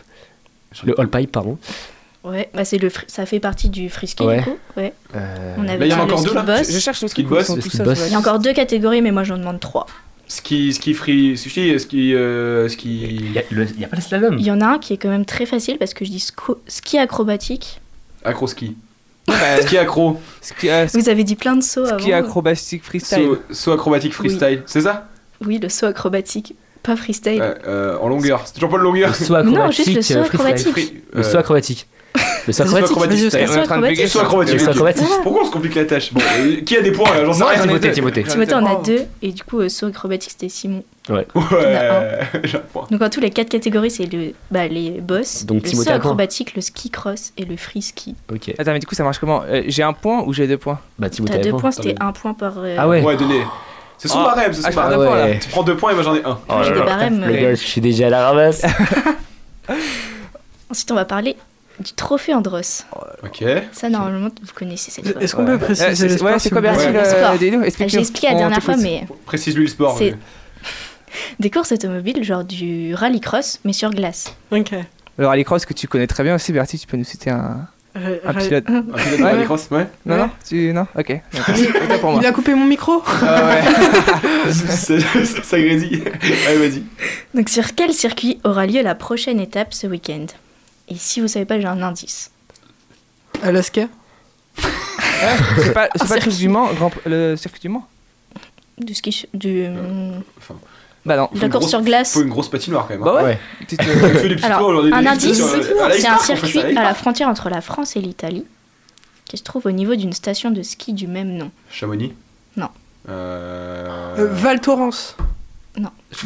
Speaker 6: Le all pipe, pardon.
Speaker 8: Ouais, bah c'est le ça fait partie du free ski
Speaker 6: Ouais.
Speaker 8: du coup. Ouais.
Speaker 6: Euh,
Speaker 8: On avait
Speaker 4: Là, il y en a encore
Speaker 8: le
Speaker 4: deux,
Speaker 8: ski
Speaker 4: là
Speaker 8: boss.
Speaker 7: je cherche le
Speaker 4: Ski boss,
Speaker 8: Il y a encore deux catégories, mais moi j'en demande trois.
Speaker 4: Ski, ski free, ski, ski, euh,
Speaker 6: Il
Speaker 4: ski.
Speaker 6: y, a il y a pas le slalom.
Speaker 8: Il y en a un qui est quand même très facile parce que je dis sco- ski acrobatique.
Speaker 4: Acro ski.
Speaker 7: Bah,
Speaker 4: Ski accro.
Speaker 7: ski, euh,
Speaker 8: Vous avez dit plein de sauts
Speaker 7: ski
Speaker 8: avant.
Speaker 7: acrobatique freestyle.
Speaker 4: Saut, saut acrobatique freestyle. C'est ça?
Speaker 8: Oui, le saut acrobatique, pas freestyle.
Speaker 4: Ouais, euh, En longueur. C'est toujours pas de longueur.
Speaker 6: Le saut
Speaker 8: Non,
Speaker 6: acrobatique.
Speaker 8: juste le saut
Speaker 6: euh,
Speaker 8: acrobatique.
Speaker 4: Free-
Speaker 6: Le
Speaker 4: euh,
Speaker 6: saut acrobatique. Le saut acrobatique.
Speaker 4: acrobatique.
Speaker 8: Acrobatique.
Speaker 7: bégayer
Speaker 4: Saut acrobatique.
Speaker 6: Le saut
Speaker 4: ok.
Speaker 6: acrobatique.
Speaker 4: Pourquoi on se complique la tâche? Bon, euh, qui a des points là J'en sais
Speaker 7: Non,
Speaker 4: rien.
Speaker 6: Timothée. Timothée.
Speaker 8: Timothée, on a deux, et du coup, euh, saut acrobatique, c'était Simon.
Speaker 4: Ouais, j'ai un point.
Speaker 8: Donc, en tous les quatre catégories, c'est le, bah, les boss,
Speaker 6: Donc,
Speaker 8: le saut acrobatique, le ski cross et le free ski.
Speaker 6: Ok.
Speaker 7: Attends, mais du coup, ça marche comment? Euh, J'ai un point ou j'ai deux points?
Speaker 6: Bah
Speaker 8: T'as deux
Speaker 6: point.
Speaker 8: points, c'était un point par. euh,
Speaker 6: Ah ouais.
Speaker 4: Ouais, donnez. C'est son
Speaker 7: Ah.
Speaker 4: barème, c'est
Speaker 7: Ah,
Speaker 4: son
Speaker 7: prends
Speaker 4: barème.
Speaker 7: deux points là.
Speaker 6: ouais.
Speaker 4: Tu prends deux points et moi j'en ai un.
Speaker 8: J'ai des barèmes.
Speaker 6: Les
Speaker 8: euh,
Speaker 6: gars, je suis déjà à la ramasse.
Speaker 8: Ensuite, on va parler du trophée Andros.
Speaker 4: Ok.
Speaker 8: Ça, normalement, vous connaissez cette fois.
Speaker 1: Est-ce qu'on peut
Speaker 7: Euh,
Speaker 1: préciser sport
Speaker 7: Ouais, c'est quoi
Speaker 8: Ouais. Le
Speaker 7: euh,
Speaker 8: J'ai expliqué la dernière fois, mais
Speaker 4: Précise-lui le sport.
Speaker 8: des courses automobiles, genre du rallycross, mais sur glace.
Speaker 1: Ok.
Speaker 7: Le rallycross que tu connais très bien aussi, Bertie, tu peux nous citer un, un pilote.
Speaker 4: Un pilote de
Speaker 7: Ouais.
Speaker 4: rallycross, ouais.
Speaker 7: Non,
Speaker 1: Ouais.
Speaker 7: non, tu... non Ok. Autant pour moi.
Speaker 1: Il a coupé mon micro
Speaker 7: Ah ouais.
Speaker 4: Ça ça grésille. Allez, vas-y.
Speaker 8: Donc, sur quel circuit aura lieu la prochaine étape ce week-end? Et si vous savez pas, j'ai un indice.
Speaker 1: Alaska
Speaker 7: C'est pas, c'est pas le truc du Mans, le circuit du Mans?
Speaker 8: Du ski, du,
Speaker 4: Enfin,
Speaker 7: Bah non.
Speaker 8: course sur glace.
Speaker 4: Faut une grosse patinoire quand même. hein.
Speaker 7: Bah ouais. Euh,
Speaker 4: fait des petits
Speaker 8: Alors, un indice,
Speaker 4: la
Speaker 8: c'est un circuit
Speaker 4: à la
Speaker 8: frontière entre la France et l'Italie, qui se trouve au niveau d'une station de ski du même nom.
Speaker 4: Chamonix
Speaker 8: Non.
Speaker 4: Euh...
Speaker 1: Euh, Val Thorens.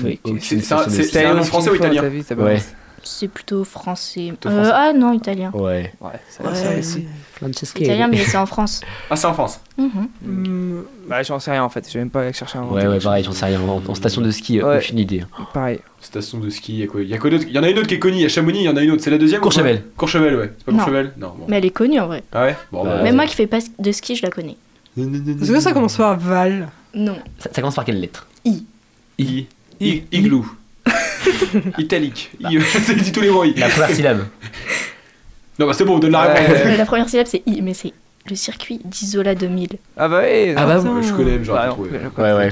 Speaker 6: Oui,
Speaker 4: C'est- un- nom français ou italien
Speaker 6: Ouais.
Speaker 8: C'est plutôt français.
Speaker 4: Plutôt
Speaker 8: Euh, ah non, italien.
Speaker 6: Ouais.
Speaker 7: Ouais, ça,
Speaker 1: Ouais.
Speaker 7: ça aussi.
Speaker 6: Francesca.
Speaker 8: Italien, mais c'est en France.
Speaker 4: Ah, c'est en France.
Speaker 8: Mhm.
Speaker 1: Hmm,
Speaker 7: Bah, j'en sais rien en fait, je vais même pas chercher un
Speaker 6: Ouais, ouais, pareil, j'en sais rien. En, en station de ski,
Speaker 7: Ouais.
Speaker 6: aucune idée.
Speaker 7: Pareil.
Speaker 4: Station de ski, il y a quoi Il y, a quoi d'autre? Il y en a une autre qui est connue, il y a Chamonix, il y en a une autre. C'est la deuxième
Speaker 6: Courchevel.
Speaker 4: Courchevel, ouais. C'est pas
Speaker 8: Non.
Speaker 4: Courchevel? Non. Bon.
Speaker 8: Mais elle est connue en vrai.
Speaker 4: Ah ouais? Bon, bah.
Speaker 8: Même moi qui fais pas de ski, je la connais.
Speaker 1: Est-ce que ça commence par Val?
Speaker 8: Non.
Speaker 6: Ça, ça commence par quelle lettre?
Speaker 8: I.
Speaker 4: I. I. Igloo. Italique. I. Ça dit tous les mots. I.
Speaker 6: La première syllabe.
Speaker 4: Non, bah c'est bon, donne la
Speaker 7: Ouais.
Speaker 4: réponse.
Speaker 8: La première syllabe c'est I, mais c'est le circuit d'Isola 2000.
Speaker 7: Ah bah oui.
Speaker 6: Ah bah.
Speaker 4: Je connais, mais j'aurais
Speaker 7: Bah,
Speaker 4: trouvé.
Speaker 6: Ouais, ouais.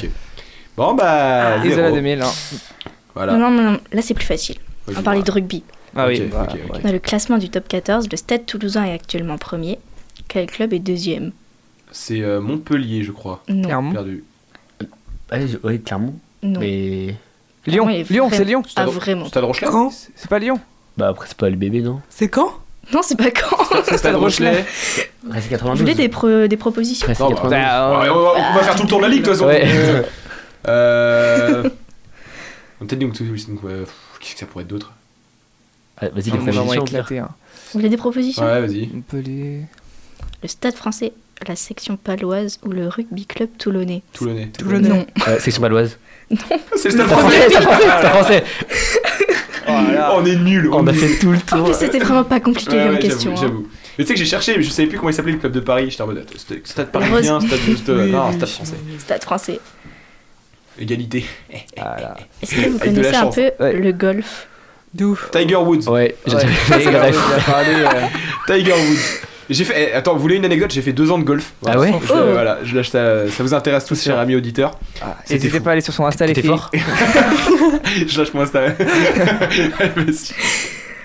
Speaker 4: Bon, bah.
Speaker 7: Isola
Speaker 4: zéro.
Speaker 7: 2000. Hein.
Speaker 4: Voilà.
Speaker 8: Non, non, non, là c'est plus facile. On parlait de rugby.
Speaker 7: Ah oui.
Speaker 4: Ok,
Speaker 7: bah, ouais.
Speaker 8: Dans le classement du top 14, le Stade Toulousain est actuellement premier. Quel club est deuxième?
Speaker 4: C'est euh, Montpellier, je crois.
Speaker 8: Non.
Speaker 7: Clermont.
Speaker 4: Perdu.
Speaker 6: Je- ouais, Clermont.
Speaker 8: Non.
Speaker 6: Mais.
Speaker 7: Lyon, Lyon, c'est Lyon.
Speaker 8: Ah, vraiment
Speaker 4: Stade Rochelet
Speaker 1: Quand?
Speaker 7: C'est pas Lyon.
Speaker 6: Bah après, c'est pas le bébé, non?
Speaker 1: C'est quand?
Speaker 8: Non, c'est pas quand
Speaker 7: C'est Stade Rochelet.
Speaker 6: Ouais, c'est
Speaker 8: Vous
Speaker 6: 92.
Speaker 8: voulez des, pro- des propositions
Speaker 4: bah,
Speaker 6: 92.
Speaker 7: Bah,
Speaker 4: Ouais,
Speaker 7: euh,
Speaker 4: on, va, on va faire tout le tour de la ligue, de toute façon.
Speaker 6: Ouais.
Speaker 4: Euh. On peut-être donc, pff, qu'est-ce que ça pourrait être d'autre?
Speaker 6: Ah, Vas-y,
Speaker 7: est vraiment
Speaker 6: propositions.
Speaker 7: éclaté. Hein.
Speaker 8: Vous voulez des propositions?
Speaker 4: Ouais, vas-y.
Speaker 7: Montpellier.
Speaker 8: Le Stade français, la section paloise ou le rugby club toulonnais?
Speaker 4: Toulonnais.
Speaker 1: Toulonnais.
Speaker 8: Non.
Speaker 6: Euh, section
Speaker 4: C'est le stade
Speaker 6: C'est
Speaker 4: français.
Speaker 6: c'est français, c'est français.
Speaker 7: Voilà.
Speaker 4: On est nuls.
Speaker 6: On a
Speaker 4: est-
Speaker 6: fait tout le
Speaker 8: En
Speaker 6: tour.
Speaker 8: plus, c'était vraiment pas compliqué
Speaker 4: Ouais,
Speaker 8: comme
Speaker 4: ouais,
Speaker 8: question.
Speaker 4: j'avoue,
Speaker 8: hein.
Speaker 4: j'avoue. Mais tu sais que j'ai cherché, mais je savais plus comment il s'appelait le club de Paris. J'étais en mode stade- parisien, stade juste.
Speaker 1: Oui,
Speaker 4: non, stade français.
Speaker 8: Stade français.
Speaker 4: Égalité.
Speaker 7: Voilà.
Speaker 8: Est-ce que vous
Speaker 4: Avec
Speaker 8: connaissez un
Speaker 4: chance.
Speaker 8: peu
Speaker 7: Ouais.
Speaker 8: le golf?
Speaker 1: Ouf.
Speaker 4: Tiger Woods.
Speaker 6: Ouais,
Speaker 7: on a parlé. euh,
Speaker 4: Tiger Woods. J'ai fait. eh, attends, vous voulez une anecdote? J'ai fait deux ans de golf.
Speaker 6: Ah ouais?
Speaker 4: Je-
Speaker 8: Oh.
Speaker 4: Voilà, je lâche ça, ça vous intéresse tous, chers amis auditeurs.
Speaker 7: ah,
Speaker 4: C'était
Speaker 7: N'hésitez pas à aller sur son Insta, les filles.
Speaker 6: fort?
Speaker 4: Je lâche mon Insta.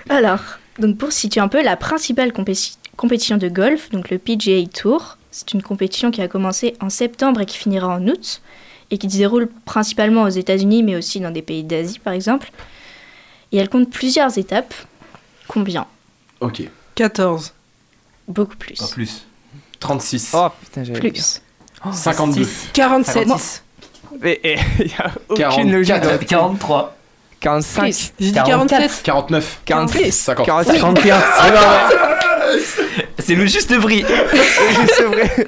Speaker 8: Alors, donc pour situer un peu, la principale compéti- compétition de golf, donc le PGA Tour, c'est une compétition qui a commencé en septembre et qui finira en août, et qui se déroule principalement aux États-Unis, mais aussi dans des pays d'Asie, par exemple. Et elle compte plusieurs étapes. Combien?
Speaker 4: Ok.
Speaker 1: 14.
Speaker 8: Beaucoup plus.
Speaker 4: En plus. 36.
Speaker 7: Oh putain, j'avais.
Speaker 8: Plus.
Speaker 4: 52.
Speaker 1: 47.
Speaker 7: Mais eh, il y a aucune
Speaker 4: 44.
Speaker 7: logique. dans-
Speaker 6: 43.
Speaker 7: 45.
Speaker 8: Plus.
Speaker 1: J'ai dit
Speaker 6: 44.
Speaker 1: 47.
Speaker 4: 49.
Speaker 7: 46.
Speaker 4: 50.
Speaker 7: 45.
Speaker 6: 51. C'est le juste prix.
Speaker 7: C'est vrai.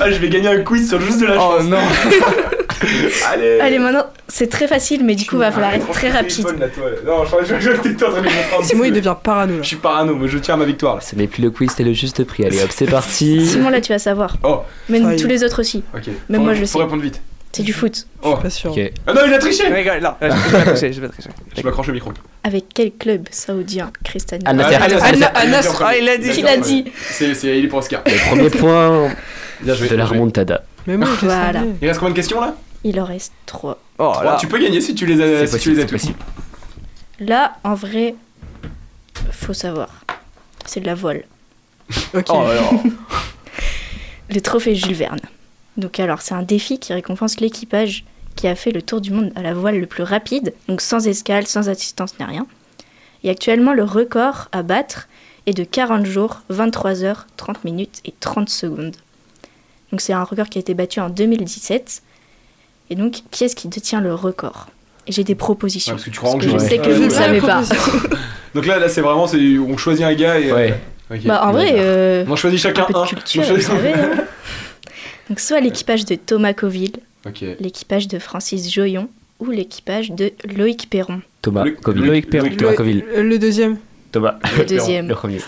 Speaker 4: Ah, je vais gagner un quiz sur juste de la
Speaker 7: Oh
Speaker 4: chance.
Speaker 7: non.
Speaker 4: Allez.
Speaker 8: Allez, maintenant, c'est très facile, mais du coup, va falloir être très rapide.
Speaker 4: Je je je- en train de me
Speaker 1: Simon, il devient parano là.
Speaker 4: Je suis parano, mais je tiens à ma victoire là.
Speaker 6: Ce n'est plus le quiz, c'est le juste prix. Allez hop, c'est parti.
Speaker 8: Simon, là, tu vas savoir.
Speaker 4: Oh,
Speaker 8: Mais tous les autres aussi.
Speaker 4: ok.
Speaker 8: Même
Speaker 4: Faut-
Speaker 8: moi, je
Speaker 4: Faut
Speaker 8: sais.
Speaker 4: répondre vite.
Speaker 8: C'est du foot.
Speaker 4: Oh.
Speaker 1: Pas sûr.
Speaker 4: Ah non, il a triché
Speaker 7: non, je je vais tricher, je vais tricher.
Speaker 4: Je m'accroche au micro.
Speaker 8: Avec quel club saoudien Cristiano
Speaker 6: Al Nasser.
Speaker 4: Ah, Il.
Speaker 7: Ah, il l'a dit.
Speaker 8: Qui l'a dit
Speaker 4: C'est c'est- il est pour Oscar.
Speaker 6: Le premier point
Speaker 4: Bien joué.
Speaker 6: de la remontada.
Speaker 1: Mais moi, je
Speaker 8: Voilà.
Speaker 1: savais.
Speaker 4: Il reste combien de questions là?
Speaker 8: Il en reste trois.
Speaker 7: Oh
Speaker 4: Trois.
Speaker 7: là.
Speaker 4: Tu peux gagner si tu les as, si tu les as tous.
Speaker 8: Là, en vrai, faut savoir. C'est de la voile.
Speaker 1: Ok.
Speaker 7: Oh.
Speaker 8: Le trophée Jules Verne. Donc alors, c'est un défi qui récompense l'équipage qui a fait le tour du monde à la voile le plus rapide, donc sans escale, sans assistance ni rien. Et actuellement, le record à battre est de 40 jours, 23 heures, 30 minutes et 30 secondes. Donc c'est un record qui a été battu en 2017. Et donc, qui est-ce qui détient le record? J'ai des propositions.
Speaker 4: Ouais, parce que tu crois que
Speaker 8: je
Speaker 4: je-
Speaker 8: sais que
Speaker 4: Ouais.
Speaker 8: vous ne savez pas.
Speaker 4: Donc là, là c'est vraiment, c'est- on choisit un gars et. euh,
Speaker 6: Ouais.
Speaker 4: ok.
Speaker 8: Bah, en vrai, euh,
Speaker 4: On choisit chacun
Speaker 8: un peu
Speaker 4: un.
Speaker 8: de culture,
Speaker 4: On
Speaker 8: vous
Speaker 4: choisit-
Speaker 8: savez. hein. Donc soit l'équipage de Thomas Coville, l'équipage de Francis Joyon ou l'équipage de Loïc Perron.
Speaker 6: Thomas.
Speaker 7: Loïc Perron.
Speaker 6: Thomas
Speaker 1: Le-
Speaker 6: Coville.
Speaker 1: Le, le deuxième.
Speaker 6: Thomas.
Speaker 8: Le deuxième.
Speaker 6: Le premier.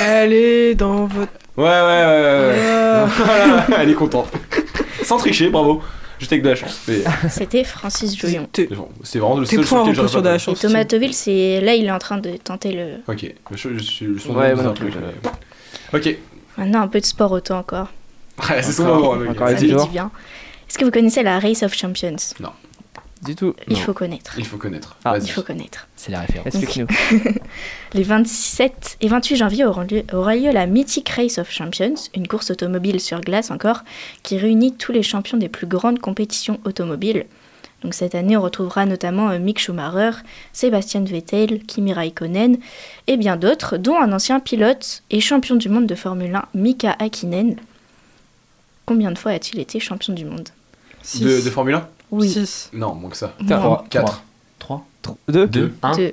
Speaker 1: Allez, dans votre.
Speaker 4: Ouais, ouais, ouais. ouais, ouais.
Speaker 1: Ah.
Speaker 4: Voilà, Elle est contente. Sans tricher, bravo. Juste avec de la chance. Mais
Speaker 8: C'était Francis Joyon.
Speaker 4: C'est vraiment le seul
Speaker 1: point repos sur de la
Speaker 8: Et
Speaker 1: chance.
Speaker 8: Thomas Coville, c'est là il est en train de tenter le.
Speaker 4: Ok. Je, je, je, je son
Speaker 7: Ouais, non plus,
Speaker 4: truc, mais- Ok.
Speaker 8: Maintenant un peu de sport auto encore.
Speaker 4: Ouais, c'est son moment. le
Speaker 7: encore
Speaker 8: Ça du
Speaker 7: genre.
Speaker 8: bien. Est-ce que vous connaissez la Race of Champions?
Speaker 7: Du tout.
Speaker 8: Il
Speaker 4: Non.
Speaker 8: faut connaître.
Speaker 4: Il faut connaître.
Speaker 7: Ah.
Speaker 8: Il faut connaître.
Speaker 6: C'est la référence.
Speaker 7: Explique-nous.
Speaker 8: Les 27 et 28 janvier aura lieu, aura lieu la Mythic Race of Champions, une course automobile sur glace encore, qui réunit tous les champions des plus grandes compétitions automobiles. Donc cette année, on retrouvera notamment euh, Mick Schumacher, Sébastien Vettel, Kimi Raikkonen et bien d'autres, dont un ancien pilote et champion du monde de Formule 1, Mika Hakkinen. Combien de fois a-t-il été champion du monde?
Speaker 4: De, de Formule 1
Speaker 8: Oui.
Speaker 1: 6.
Speaker 4: Non, moins que ça.
Speaker 8: Moins.
Speaker 4: 4.
Speaker 6: 3
Speaker 7: Deux.
Speaker 6: 2 1
Speaker 8: Deux.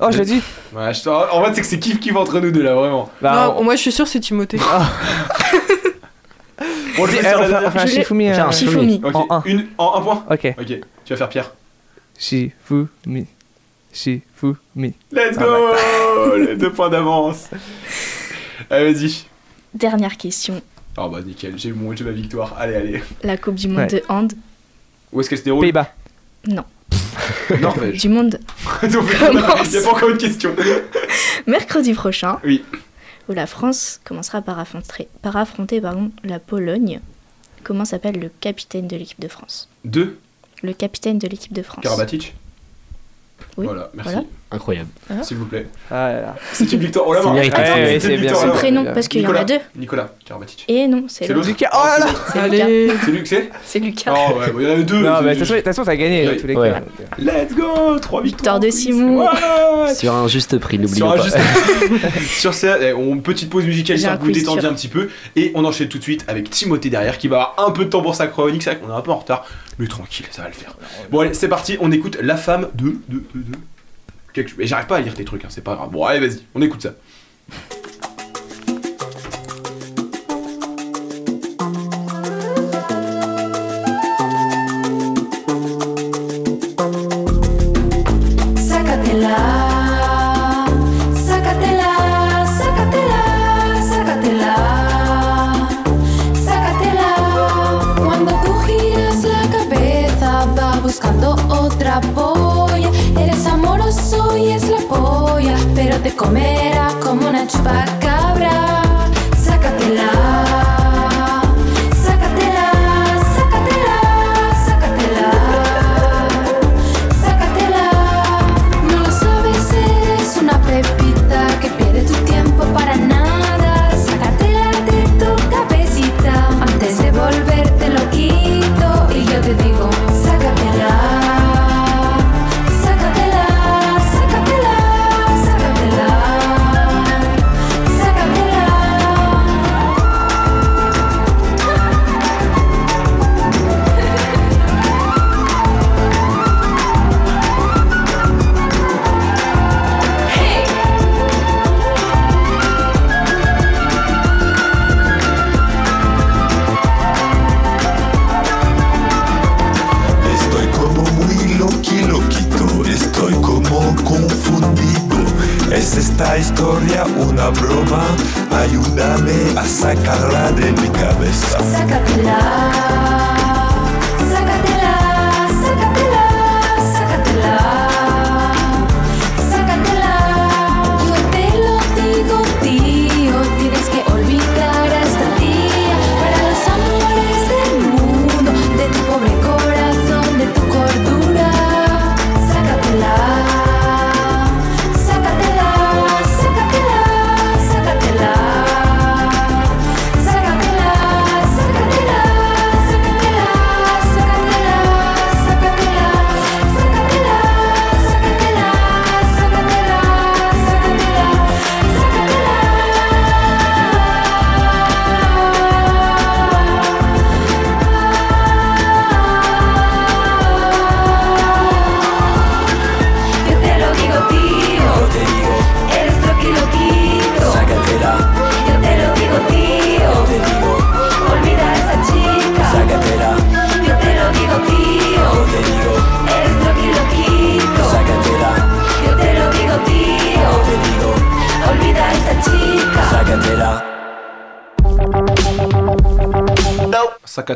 Speaker 7: Oh, je l'ai dit
Speaker 9: Ouais, je En fait, c'est que c'est kiff kiff entre nous deux là, vraiment.
Speaker 7: Bah,
Speaker 1: non, moi je suis sûr c'est Timothée.
Speaker 9: On le
Speaker 7: Eh,
Speaker 9: fait
Speaker 7: on
Speaker 9: sur la
Speaker 7: fait-
Speaker 9: dernière
Speaker 7: on fait un. Shifumi, euh,
Speaker 8: Shifumi.
Speaker 7: En un.
Speaker 9: Une, en un point
Speaker 7: Ok.
Speaker 9: Ok, tu vas faire Pierre.
Speaker 7: Shifumi. Shifumi.
Speaker 9: Let's
Speaker 7: Ah,
Speaker 9: go Les deux points d'avance. Allez, vas-y.
Speaker 8: Dernière question.
Speaker 9: Oh bah nickel, j'ai mon- j'ai ma victoire. Allez, allez.
Speaker 8: La Coupe du Monde
Speaker 7: Ouais.
Speaker 8: de hand
Speaker 9: Où est-ce qu'elle se déroule
Speaker 7: Pays-Bas.
Speaker 8: Non.
Speaker 9: Norvège.
Speaker 8: Du monde
Speaker 9: Donc,
Speaker 8: Commence.
Speaker 9: Il n'y a pas encore une question.
Speaker 8: mercredi prochain.
Speaker 9: Oui.
Speaker 8: Où la France commencera par affronter, par affronter pardon, la Pologne. Comment s'appelle le capitaine de l'équipe de France?
Speaker 9: Deux,
Speaker 8: Le capitaine de l'équipe de France.
Speaker 9: Karabatic.
Speaker 8: Oui.
Speaker 9: Voilà, merci.
Speaker 8: Voilà.
Speaker 6: Incroyable.
Speaker 9: S'il vous plaît.
Speaker 7: Ah là là.
Speaker 9: C'est une victoire. Oh la main. Ah, c'est
Speaker 7: c'est bien.
Speaker 8: Son prénom, parce qu'il y en
Speaker 9: Nicolas.
Speaker 8: a deux.
Speaker 9: Nicolas Karabatic.
Speaker 8: Et non, c'est
Speaker 7: Lucas. Oh là là
Speaker 8: C'est Lucas.
Speaker 1: Allez.
Speaker 9: C'est lui que c'est
Speaker 8: C'est Lucas.
Speaker 9: Oh ouais, bon, il y en avait deux.
Speaker 7: Non, mais de toute façon- de t'as gagné dans tous les
Speaker 6: Ouais.
Speaker 7: cas.
Speaker 9: Let's go 3 victoires.
Speaker 8: Victoire de Simon.
Speaker 6: Sur un juste prix, n'oublions
Speaker 9: Sur, un
Speaker 6: pas.
Speaker 9: sur ça, eh, on petite pause musicale histoire que vous
Speaker 8: sûr.
Speaker 9: un petit peu et on enchaîne tout de suite avec Timothée derrière qui va avoir un peu de temps pour sa chronique. C'est vrai qu'on est un peu en retard, mais tranquille, ça va le faire. Bon allez, c'est parti, on écoute La femme de de de, de. Quelque... J'arrive pas à lire tes trucs, hein, c'est pas grave. Bon allez, vas-y, on écoute ça.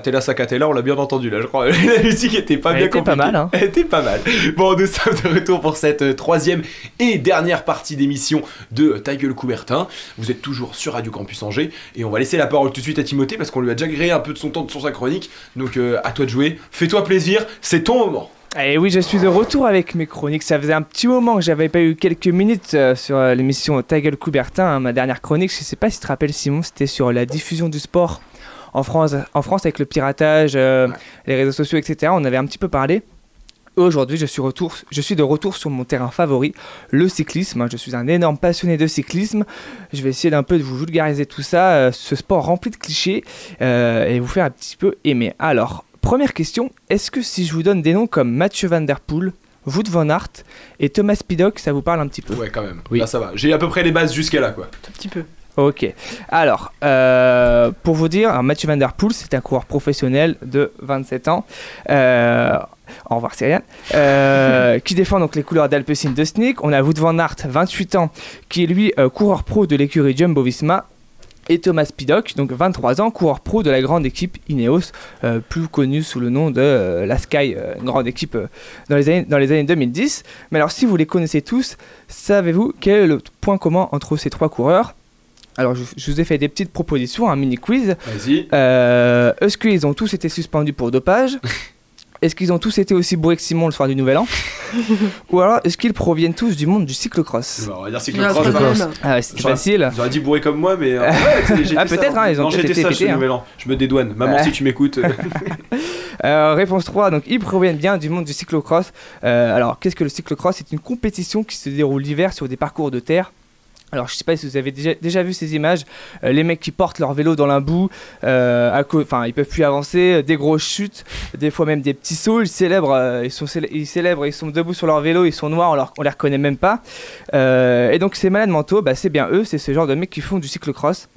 Speaker 9: Sacatella, Sacatella, on l'a bien entendu là, je crois. La musique était pas
Speaker 7: Elle
Speaker 9: bien
Speaker 7: était pas mal, hein.
Speaker 9: Elle était pas mal. Bon, nous sommes de retour pour cette euh, troisième et dernière partie d'émission de Ta gueule Coubertin. Vous êtes toujours sur Radio Campus Angers et on va laisser la parole tout de suite à Timothée parce qu'on lui a déjà grillé un peu de son temps sur sa chronique. Donc euh, à toi de jouer. Fais-toi plaisir, c'est ton moment.
Speaker 7: Et oui, je suis de retour avec mes chroniques. Ça faisait un petit moment que j'avais pas eu quelques minutes euh, sur euh, l'émission Ta gueule Coubertin, hein, ma dernière chronique. Je sais pas si tu te rappelles, Simon, c'était sur la diffusion du sport en France, en France avec le piratage, euh, les réseaux sociaux, etc. On avait un petit peu parlé. Aujourd'hui, je suis, retour, je suis de retour sur mon terrain favori, le cyclisme. Je suis un énorme passionné de cyclisme. Je vais essayer d'un peu de vous vulgariser tout ça, euh, ce sport rempli de clichés, euh, et vous faire un petit peu aimer. Alors, première question, est-ce que si je vous donne des noms comme Mathieu Van Der Poel, Wout van Aert et Thomas Pidcock, ça vous parle un petit peu?
Speaker 4: Ouais, quand même. Là, ça va. J'ai à peu près les bases jusqu'à là, quoi.
Speaker 1: Un petit peu.
Speaker 7: Ok. Alors, euh, pour vous dire, Mathieu Van Der Poel, c'est un coureur professionnel de 27 ans. Euh, au revoir, Cyriane. Euh, qui défend donc les couleurs d'Alpecin de Sneak. On a Wout Van Aert, 28 ans, qui est lui euh, coureur pro de l'écurie Jumbo Visma. Et Thomas Pidcock, donc 23 ans, coureur pro de la grande équipe Ineos, euh, plus connue sous le nom de la Sky, une grande équipe dans, les années, dans les années 2010. Mais alors, si vous les connaissez tous, savez-vous quel est le point commun entre ces trois coureurs? Alors, je, je vous ai fait des petites propositions, un mini quiz.
Speaker 4: Vas-y.
Speaker 7: Euh, Est-ce qu'ils ont tous été suspendus pour dopage Est-ce qu'ils ont tous été aussi bourrés que Simon le soir du Nouvel An Ou alors, est-ce qu'ils proviennent tous du monde du cyclocross
Speaker 4: Bah, on va dire
Speaker 1: Ah,
Speaker 4: cyclocross.
Speaker 1: c'est mal.
Speaker 7: Ah ouais, facile.
Speaker 4: J'aurais dit bourré comme moi, mais. euh, ouais,
Speaker 7: Ah, peut-être,
Speaker 4: ça.
Speaker 7: hein, ils ont
Speaker 4: Non,
Speaker 7: été
Speaker 4: ce
Speaker 7: pétés, hein.
Speaker 4: nouvel an. Je me dédouane. Maman,
Speaker 7: Ouais.
Speaker 4: si tu m'écoutes. euh,
Speaker 7: Euh, réponse 3, donc ils proviennent bien du monde du cyclocross. Euh, alors, qu'est-ce que le cyclocross? C'est une compétition qui se déroule l'hiver sur des parcours de terre. Alors, je sais pas si vous avez déjà, vu ces images, euh, les mecs qui portent leur vélo dans la boue, euh, enfin, ils peuvent plus avancer, euh, des grosses chutes, des fois même des petits sauts. Ils célèbrent, ils sont célèbrent, ils sont debout sur leur vélo, ils sont noirs, on, leur, on les reconnaît même pas. Et donc, ces malades mentaux, bah, c'est bien eux, c'est ce genre de mecs qui font du cyclocross.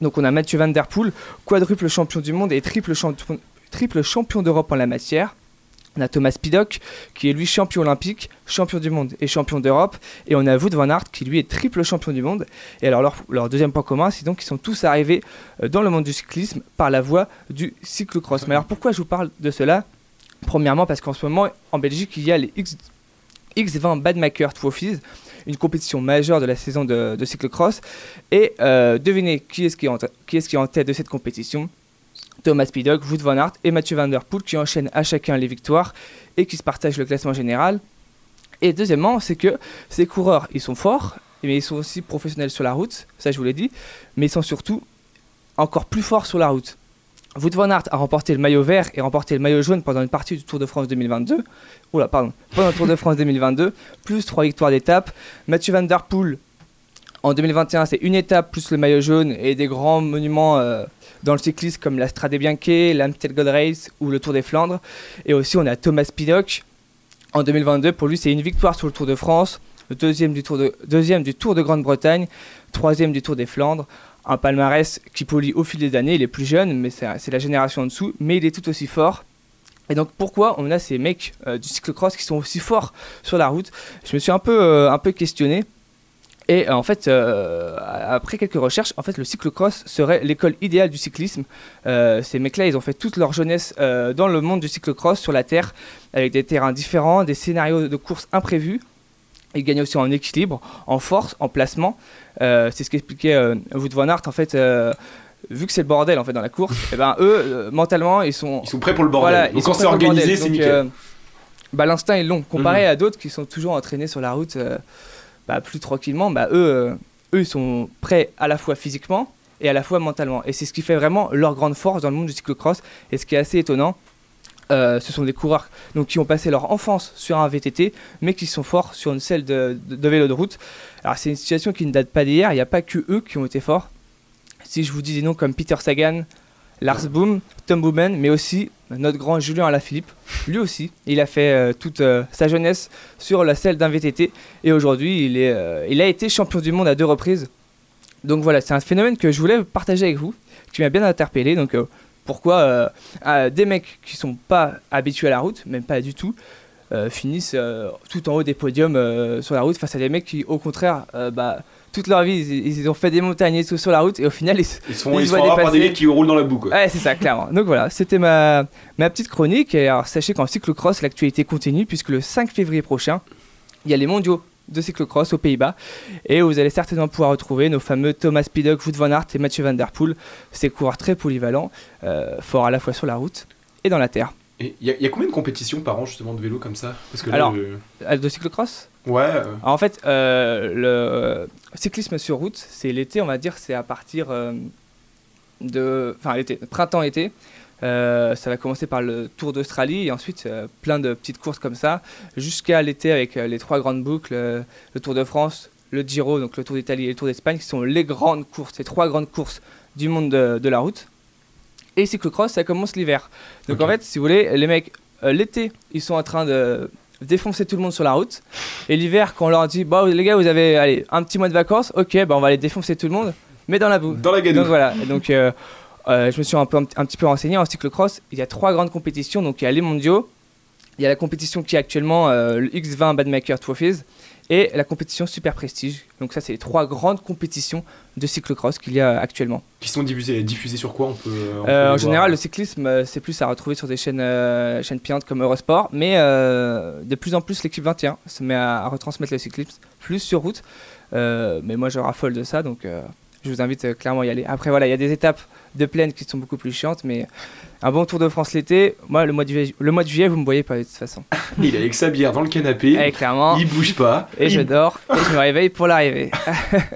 Speaker 7: Donc, on a Mathieu Van Der Poel, quadruple champion du monde et triple champion d'Europe en la matière. On a Thomas Pidcock, qui est lui champion olympique, champion du monde et champion d'Europe. Et on a Wout van Aert, qui lui est triple champion du monde. Et alors leur, deuxième point commun, c'est donc qu'ils sont tous arrivés euh, dans le monde du cyclisme par la voie du cyclocross. Mais alors pourquoi je vous parle de cela? Premièrement parce qu'en ce moment, en Belgique, il y a les X, X20 Badmaker Trophies, une compétition majeure de la saison de, cyclocross. Et euh, devinez qui est en tête de cette compétition? Thomas Pidcock, Wout van Aert et Mathieu Van Der Poel qui enchaînent à chacun les victoires et qui se partagent le classement général. Et deuxièmement, c'est que ces coureurs, ils sont forts, mais ils sont aussi professionnels sur la route, ça je vous l'ai dit, mais ils sont surtout encore plus forts sur la route. Wout van Aert a remporté le maillot vert et remporté le maillot jaune pendant une partie du Tour de France 2022. Oula, pardon. Pendant le Tour de France 2022, plus trois victoires d'étape. Mathieu Van Der Poel, en 2021, c'est une étape plus le maillot jaune et des grands monuments euh, dans le cyclisme comme la Strade Bianche, l'Amstel Gold Race ou le Tour des Flandres. Et aussi, on a Thomas Pidcock. En 2022, pour lui, c'est une victoire sur le Tour de France, deuxième du Tour de, deuxième du Tour de Grande-Bretagne, troisième du Tour des Flandres. Un palmarès qui polie au fil des années. Il est plus jeune, mais c'est c'est la génération en dessous, mais il est tout aussi fort. Et donc pourquoi on a ces mecs euh, du cyclocross qui sont aussi forts sur la route? Je me suis un peu, euh, un peu questionné. Et euh, en fait, euh, après quelques recherches, en fait, le cyclocross serait l'école idéale du cyclisme. Euh, ces mecs-là, ils ont fait toute leur jeunesse euh, dans le monde du cyclocross sur la terre, avec des terrains différents, des scénarios de course imprévus. Ils gagnent aussi en équilibre, en force, en placement. C'est ce qu'expliquait Wout van Aert. En fait, vu que c'est le bordel en fait dans la course, et ben eux, mentalement, ils sont
Speaker 4: Ils sont prêts pour le bordel.
Speaker 7: voilà,
Speaker 4: Donc quand c'est organisé, c'est nickel.
Speaker 7: bah, l'instinct est long. Comparé
Speaker 4: Mhm.
Speaker 7: à d'autres qui sont toujours entraînés sur la route bah, plus tranquillement, bah, eux, euh, eux, sont prêts à la fois physiquement et à la fois mentalement. Et c'est ce qui fait vraiment leur grande force dans le monde du cyclocross. Et ce qui est assez étonnant, euh, ce sont des coureurs donc, qui ont passé leur enfance sur un VTT, mais qui sont forts sur une selle de, de- de vélo de route. Alors c'est une situation qui ne date pas d'hier, il n'y a pas que eux qui ont été forts. Si je vous dis des noms comme Peter Sagan, Lars Boom, Tom Boomen, mais aussi notre grand Julien Alaphilippe, lui aussi, il a fait euh, toute euh, sa jeunesse sur la selle d'un VTT et aujourd'hui il, euh, il a été champion du monde à deux reprises. Donc voilà, c'est un phénomène que je voulais partager avec vous, qui m'a bien interpellé. Donc pourquoi des mecs qui sont pas habitués à la route, même pas du tout, finissent tout en haut des podiums sur la route face à des mecs qui, au contraire, bah, toute leur vie, ils, ils ont fait des montagnes et tout sur la route et au final, ils,
Speaker 4: Ils se font,
Speaker 7: ils
Speaker 4: avoir par des mecs qui roulent dans la boue, quoi.
Speaker 7: Ouais, c'est ça, clairement. Donc voilà, c'était ma, ma petite chronique. Et alors, sachez qu'en cyclocross, l'actualité continue puisque le 5 février prochain, il y a les mondiaux de cyclocross aux Pays-Bas. Et vous allez certainement pouvoir retrouver nos fameux Thomas Pidcock, Wout van Aert et Mathieu Van Der Poel. Ces coureurs très polyvalents, euh, forts à la fois sur la route et dans la terre.
Speaker 4: Et il y, a- y a combien de compétitions par an justement de vélo comme ça? Parce que là,
Speaker 7: Alors,
Speaker 4: le-
Speaker 7: euh, de cyclocross?
Speaker 4: Ouais. euh,
Speaker 7: Alors, En fait, euh, le euh, cyclisme sur route, c'est l'été, on va dire, c'est à partir euh, de. Enfin, l'été, printemps-été. Euh, ça va commencer par le Tour d'Australie et ensuite euh, plein de petites courses comme ça, jusqu'à l'été avec euh, les trois grandes boucles, euh, le Tour de France, le Giro, donc le Tour d'Italie et le Tour d'Espagne, qui sont les grandes courses, les trois grandes courses du monde de, de la route. Et cyclocross, ça commence l'hiver. Donc en fait, si vous voulez, les mecs, euh, l'été, ils sont en train de, défoncer tout le monde sur la route. Et l'hiver, quand on leur dit, bah les gars, vous avez allez, un petit mois de vacances, ok, bah on va aller défoncer tout le monde, mais dans la boue.
Speaker 4: Dans la gadoue.
Speaker 7: Donc voilà. Et donc euh, euh, je me suis un, peu, un, petit peu renseigné en cyclocross. Il y a trois grandes compétitions. Donc il y a les mondiaux, il y a la compétition qui est actuellement euh, le X20 Badmaker Trophies et la compétition Super Prestige. Donc ça, c'est les trois grandes compétitions de cyclocross qu'il y a actuellement.
Speaker 4: Qui sont diffusées, diffusées sur quoi on peut, on
Speaker 7: Euh,
Speaker 4: les
Speaker 7: en général, le cyclisme, euh, c'est plus à retrouver sur des chaînes, euh, chaînes payantes comme Eurosport, mais euh, de plus en plus, l'équipe 21 se met à, à retransmettre le cyclisme plus sur route. Euh, mais moi, je raffole de ça, donc euh, je vous invite euh, clairement à y aller. Après, voilà, il y a des étapes de plaine qui sont beaucoup plus chiantes, mais un bon Tour de France l'été, moi, le mois, de juillet, le mois de juillet, vous me voyez pas de toute façon.
Speaker 4: Il est avec sa bière dans le canapé.
Speaker 7: Clairement.
Speaker 4: Il bouge pas.
Speaker 7: Et je dors, et je me réveille pour l'arrivée.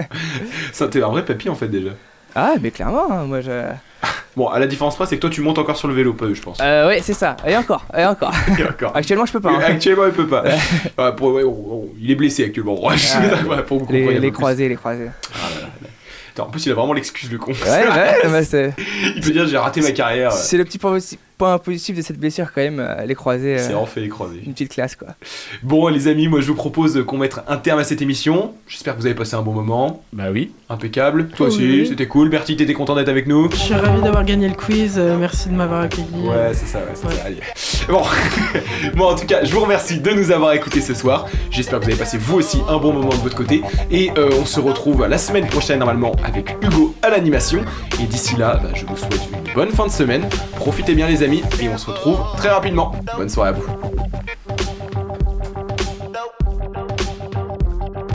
Speaker 4: Ça, t'es un vrai papy en fait déjà.
Speaker 7: ah, mais clairement, hein, moi, je.
Speaker 4: Bon, à la différence près, c'est que toi tu montes encore sur le vélo, pas eux, je pense.
Speaker 7: Euh, ouais, c'est ça. Et encore, et encore.
Speaker 4: Et encore.
Speaker 7: Actuellement, je peux pas. hein.
Speaker 4: Actuellement, il peut pas. Ouais, pour- ouais, on- on- il est blessé actuellement. Ouais, je-
Speaker 7: Ah,
Speaker 4: ouais, pour que vous
Speaker 7: les, les croisés, les croisés.
Speaker 4: En plus, il a vraiment l'excuse, le con.
Speaker 7: Ouais, ouais, bah, c'est.
Speaker 4: il peut dire j'ai raté ma carrière.
Speaker 7: C'est le petit point, posi- point positif de cette blessure quand même, euh, les croisés.
Speaker 4: C'est
Speaker 7: euh,
Speaker 4: en fait les croisés.
Speaker 7: Une petite classe quoi.
Speaker 4: Bon, les amis, moi je vous propose qu'on mette un terme à cette émission. J'espère que vous avez passé un bon moment.
Speaker 6: Bah oui.
Speaker 4: Impeccable. Toi aussi, c'était cool. Bertie, t'étais content d'être avec nous
Speaker 1: Je suis ravi d'avoir gagné le quiz. euh, merci de m'avoir accueilli.
Speaker 4: Ouais, c'est ça, ouais, c'est ça. Allez. Bon. bon, en tout cas, je vous remercie de nous avoir écoutés ce soir. J'espère que vous avez passé vous aussi un bon moment de votre côté. Et euh, on se retrouve la semaine prochaine, normalement, avec Hugo à l'animation. Et d'ici là, bah, je vous souhaite une bonne fin de semaine. Profitez bien, les et on se retrouve très rapidement. Bonne soirée à vous.